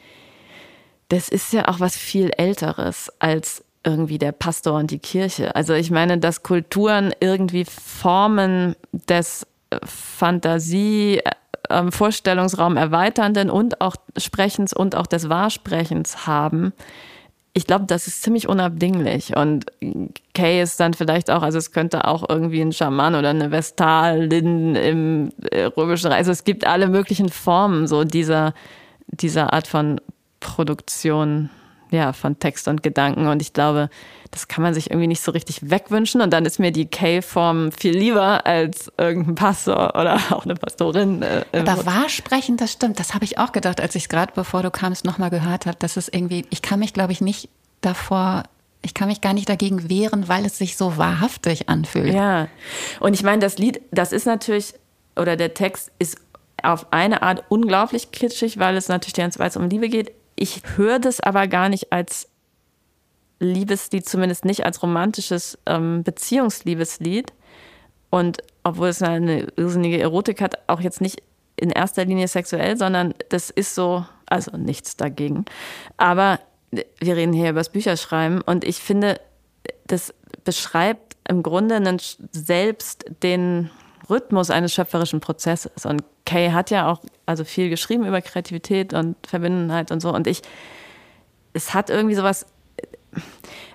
das ist ja auch was viel Älteres als irgendwie der Pastor und die Kirche. Also ich meine, dass Kulturen irgendwie Formen des Fantasie, äh, Vorstellungsraum erweiternden und auch Sprechens und auch des Wahrsprechens haben. Ich glaube, das ist ziemlich unabdinglich. Und Kay ist dann vielleicht auch, also es könnte auch irgendwie ein Schaman oder eine Vestalin im äh, römischen Reich. Also es gibt alle möglichen Formen so dieser, dieser Art von Produktion ja, von Text und Gedanken. Und ich glaube, das kann man sich irgendwie nicht so richtig wegwünschen. Und dann ist mir die K-Form viel lieber als irgendein Pastor oder auch eine Pastorin. Äh, Aber wahrsprechen, das stimmt. Das habe ich auch gedacht, als ich es gerade, bevor du kamst, nochmal gehört habe. Das ist irgendwie, ich kann mich, glaube ich, nicht davor ich kann mich gar nicht dagegen wehren, weil es sich so wahrhaftig anfühlt. Ja, und ich meine, das Lied, das ist natürlich, oder der Text ist auf eine Art unglaublich kitschig, weil es natürlich ganze Zeit um Liebe geht. Ich höre das aber gar nicht als Liebeslied, zumindest nicht als romantisches ähm, Beziehungsliebeslied. Und obwohl es eine irrsinnige Erotik hat, auch jetzt nicht in erster Linie sexuell, sondern das ist so, also nichts dagegen. Aber wir reden hier über das Bücherschreiben und ich finde, das beschreibt im Grunde selbst den Rhythmus eines schöpferischen Prozesses. Und Kay hat ja auch also viel geschrieben über Kreativität und Verbundenheit und so. Und ich, es hat irgendwie sowas,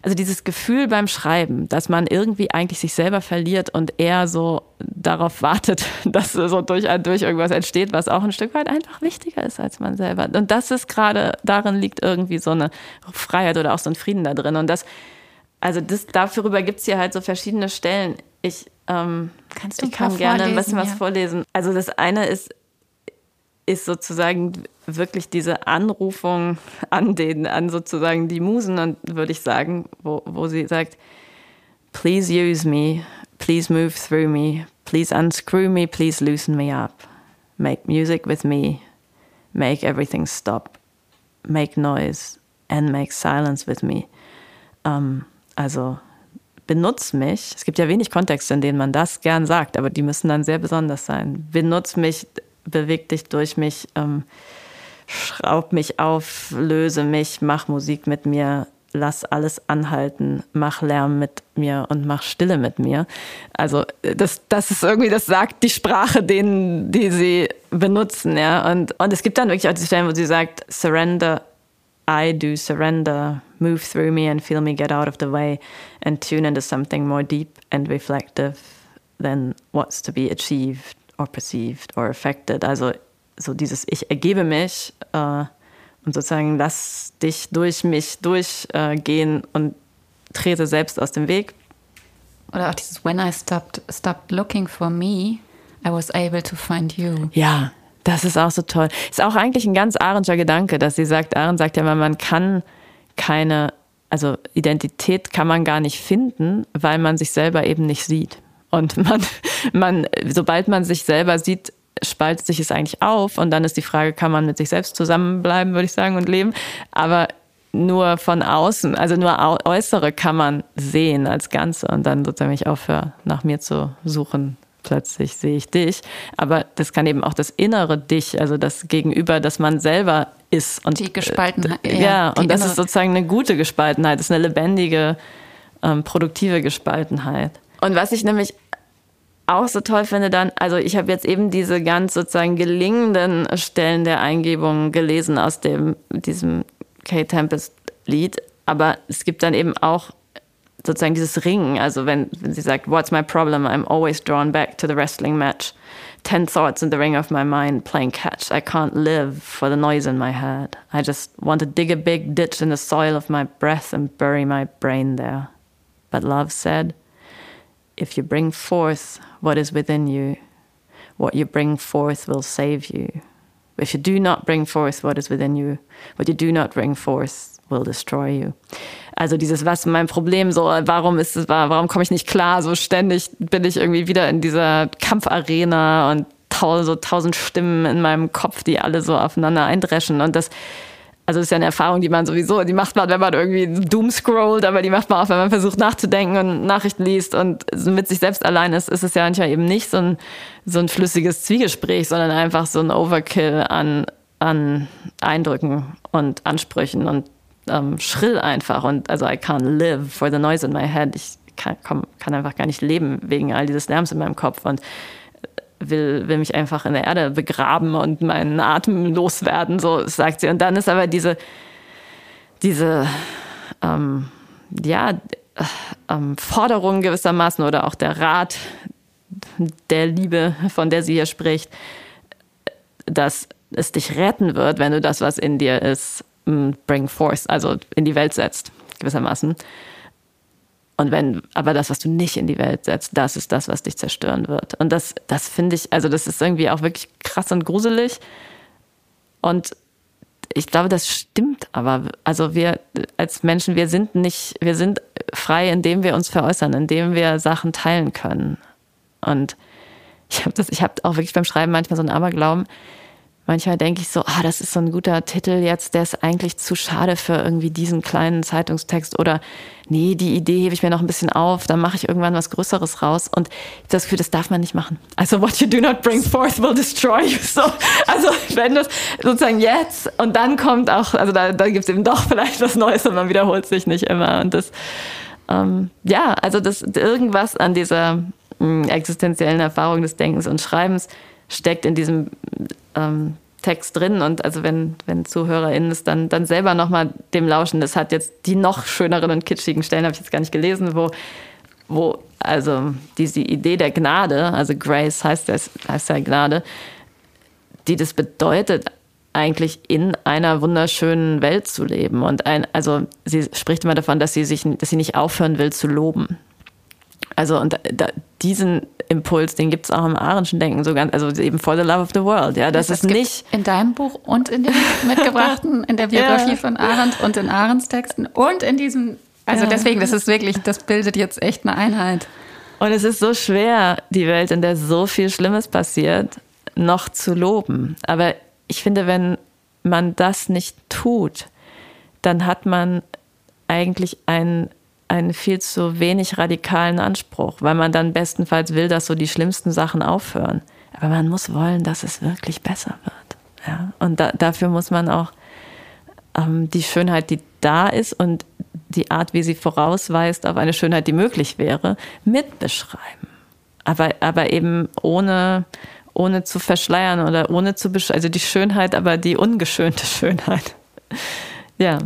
also dieses Gefühl beim Schreiben, dass man irgendwie eigentlich sich selber verliert und eher so darauf wartet, dass so durch, durch irgendwas entsteht, was auch ein Stück weit einfach wichtiger ist als man selber. Und das ist gerade, darin liegt irgendwie so eine Freiheit oder auch so ein Frieden da drin. Und das, also das, darüber gibt es hier halt so verschiedene Stellen. Ich, ähm, Kannst du ich kann gerne ein bisschen ja. was vorlesen. Also das eine ist, ist sozusagen wirklich diese Anrufung an den, an sozusagen die Musen, und würde ich sagen, wo, wo sie sagt, please use me, please move through me, please unscrew me, please loosen me up, make music with me, make everything stop, make noise and make silence with me. Um, also benutz mich. Es gibt ja wenig Kontexte, in denen man das gern sagt, aber die müssen dann sehr besonders sein. Benutz mich, beweg dich durch mich, ähm, schraub mich auf, löse mich, mach Musik mit mir, lass alles anhalten, mach Lärm mit mir und mach Stille mit mir. Also das, das ist irgendwie, das sagt die Sprache denen, die sie benutzen, ja. Und, und es gibt dann wirklich auch die Stellen, wo sie sagt, surrender, I do surrender, move through me and feel me get out of the way and tune into something more deep and reflective than what's to be achieved or perceived or affected. Also so dieses Ich ergebe mich äh, und sozusagen lass dich durch mich durchgehen äh, und trete selbst aus dem Weg. Oder auch dieses When I stopped, stopped looking for me, I was able to find you. Ja, das ist auch so toll. Ist auch eigentlich ein ganz Ahrenscher Gedanke, dass sie sagt, Arendt sagt ja immer, man kann keine, also Identität kann man gar nicht finden, weil man sich selber eben nicht sieht. Und man, man, sobald man sich selber sieht, spaltet sich es eigentlich auf und dann ist die Frage, kann man mit sich selbst zusammenbleiben, würde ich sagen, und leben. Aber nur von außen, also nur Äußere kann man sehen als Ganze und dann sozusagen, ich aufhöre, nach mir zu suchen, plötzlich sehe ich dich. Aber das kann eben auch das innere Dich, also das Gegenüber, das man selber ist. Und, die Gespaltenheit. Äh, ja, ja und das ist sozusagen eine gute Gespaltenheit, das ist eine lebendige, ähm, produktive Gespaltenheit. Und was ich nämlich auch so toll finde dann, also ich habe jetzt eben diese ganz sozusagen gelingenden Stellen der Eingebung gelesen aus dem, diesem Kay Tempest Lied, aber es gibt dann eben auch sozusagen dieses Ringen, also wenn, wenn sie sagt, what's my problem, I'm always drawn back to the wrestling match. Ten thoughts in the ring of my mind playing catch. I can't live for the noise in my head. I just want to dig a big ditch in the soil of my breath and bury my brain there. But love said, if you bring forth what is within you, what you bring forth will save you. If you do not bring forth what is within you, what you do not bring forth will destroy you. Also dieses, was mein Problem so, warum ist es, warum komme ich nicht klar? So ständig bin ich irgendwie wieder in dieser Kampfarena und so tausend Stimmen in meinem Kopf, die alle so aufeinander eindreschen. Und das also ist ja eine Erfahrung, die man sowieso, die macht man, wenn man irgendwie doom scrollt, aber die macht man auch, wenn man versucht nachzudenken und Nachrichten liest und mit sich selbst allein ist, ist es ja manchmal eben nicht so ein, so ein flüssiges Zwiegespräch, sondern einfach so ein Overkill an, an Eindrücken und Ansprüchen und ähm, schrill einfach und also I can't live for the noise in my head. Ich kann, komm, kann einfach gar nicht leben wegen all dieses Lärms in meinem Kopf und will, will mich einfach in der Erde begraben und meinen Atem loswerden, so sagt sie. Und dann ist aber diese, diese, ähm, ja, äh, ähm, Forderung gewissermaßen oder auch der Rat der Liebe, von der sie hier spricht, dass es dich retten wird, wenn du das, was in dir ist, bring forth, also in die Welt setzt, gewissermaßen. Und wenn, aber das, was du nicht in die Welt setzt, das ist das, was dich zerstören wird. Und das, das finde ich, also das ist irgendwie auch wirklich krass und gruselig. Und ich glaube, das stimmt aber. Also wir als Menschen, wir sind nicht, wir sind frei, indem wir uns veräußern, indem wir Sachen teilen können. Und ich habe das, ich habe auch wirklich beim Schreiben manchmal so einen Aberglauben, manchmal denke ich so, ah, das ist so ein guter Titel jetzt, der ist eigentlich zu schade für irgendwie diesen kleinen Zeitungstext oder nee, die Idee hebe ich mir noch ein bisschen auf, dann mache ich irgendwann was Größeres raus und das Gefühl, das darf man nicht machen. Also what you do not bring forth will destroy you. So, also wenn das sozusagen jetzt und dann kommt auch, also da, da gibt es eben doch vielleicht was Neues und man wiederholt sich nicht immer und das, ähm, ja, also das irgendwas an dieser mh, mm, existenziellen Erfahrung des Denkens und Schreibens steckt in diesem ähm, Text drin. Und also wenn, wenn ZuhörerInnen es dann, dann selber nochmal dem lauschen, das hat jetzt die noch schöneren und kitschigen Stellen, habe ich jetzt gar nicht gelesen, wo, wo also diese Idee der Gnade, also Grace heißt, das, heißt ja Gnade, die das bedeutet, eigentlich in einer wunderschönen Welt zu leben. Und ein, also sie spricht immer davon, dass sie sich, dass sie nicht aufhören will zu loben. Also und da, diesen Impuls, den gibt es auch im Ahrenschen Denken so ganz, also eben for the love of the world. Ja, das, das ist nicht in deinem Buch und in dem mitgebrachten, in der Biografie ja. von Arendt und in Arendts Texten und in diesem. Also ja. deswegen, das ist wirklich, das bildet jetzt echt eine Einheit. Und es ist so schwer, die Welt, in der so viel Schlimmes passiert, noch zu loben. Aber ich finde, wenn man das nicht tut, dann hat man eigentlich ein einen viel zu wenig radikalen Anspruch, weil man dann bestenfalls will, dass so die schlimmsten Sachen aufhören. Aber man muss wollen, dass es wirklich besser wird. Ja? Und da, dafür muss man auch ähm, die Schönheit, die da ist und die Art, wie sie vorausweist auf eine Schönheit, die möglich wäre, mitbeschreiben. Aber, aber eben ohne, ohne zu verschleiern oder ohne zu beschreiben, also die Schönheit, aber die ungeschönte Schönheit. Ja,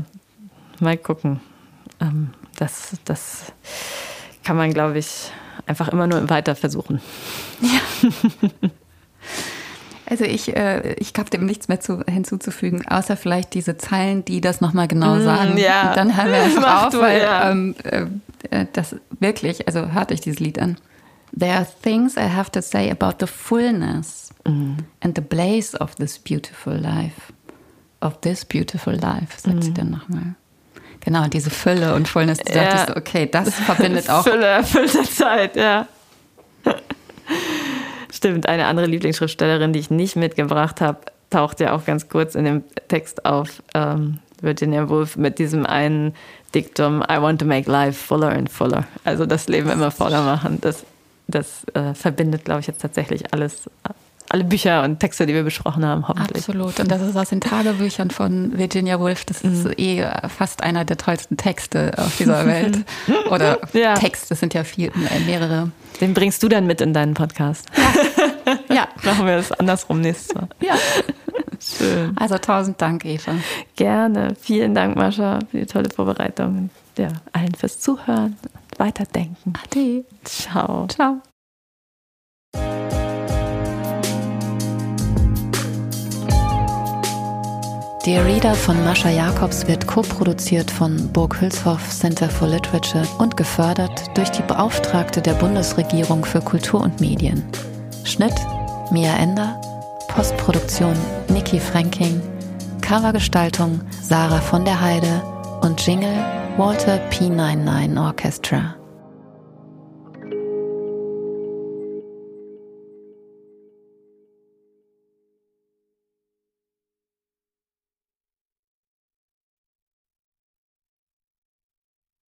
mal gucken. Ähm, das, das kann man, glaube ich, einfach immer nur weiter versuchen. Ja. Also ich, äh, ich habe dem nichts mehr zu, hinzuzufügen, außer vielleicht diese Zeilen, die das nochmal genau mm, sagen. Ja. Und dann hören wir einfach auf, weil ja. ähm, äh, äh, das wirklich, also hört euch dieses Lied an. There are things I have to say about the fullness mm. and the blaze of this beautiful life. Of this beautiful life, sagt mm. sie dann nochmal. Genau, diese Fülle und Fullness, du ja. dachtest, okay, das verbindet auch. Fülle, erfüllte Zeit, ja. Stimmt, eine andere Lieblingsschriftstellerin, die ich nicht mitgebracht habe, taucht ja auch ganz kurz in dem Text auf. Ähm, Virginia Woolf mit diesem einen Diktum, I want to make life fuller and fuller. Also das Leben immer voller machen. Das, das äh, verbindet, glaube ich, jetzt tatsächlich alles alle Bücher und Texte, die wir besprochen haben, hoffentlich. Absolut. Und das ist aus den Tagebüchern von Virginia Woolf. Das ist mhm. eh fast einer der tollsten Texte auf dieser Welt. Oder ja. Texte sind ja viel, mehrere. Den bringst du dann mit in deinen Podcast. Ja. ja. Machen wir das andersrum nächstes Mal. Ja. Schön. Also tausend Dank, Eva. Gerne. Vielen Dank, Mascha, für die tolle Vorbereitung. Ja, allen fürs Zuhören, weiterdenken. Ade. Ciao. Ciao. Dear Reader von Mascha Jacobs wird co-produziert von Burg Hülshoff Center for Literature und gefördert durch die Beauftragte der Bundesregierung für Kultur und Medien. Schnitt Mia Ender, Postproduktion Niki Franking, Covergestaltung Sarah von der Heide und Jingle Walter P99 Orchestra.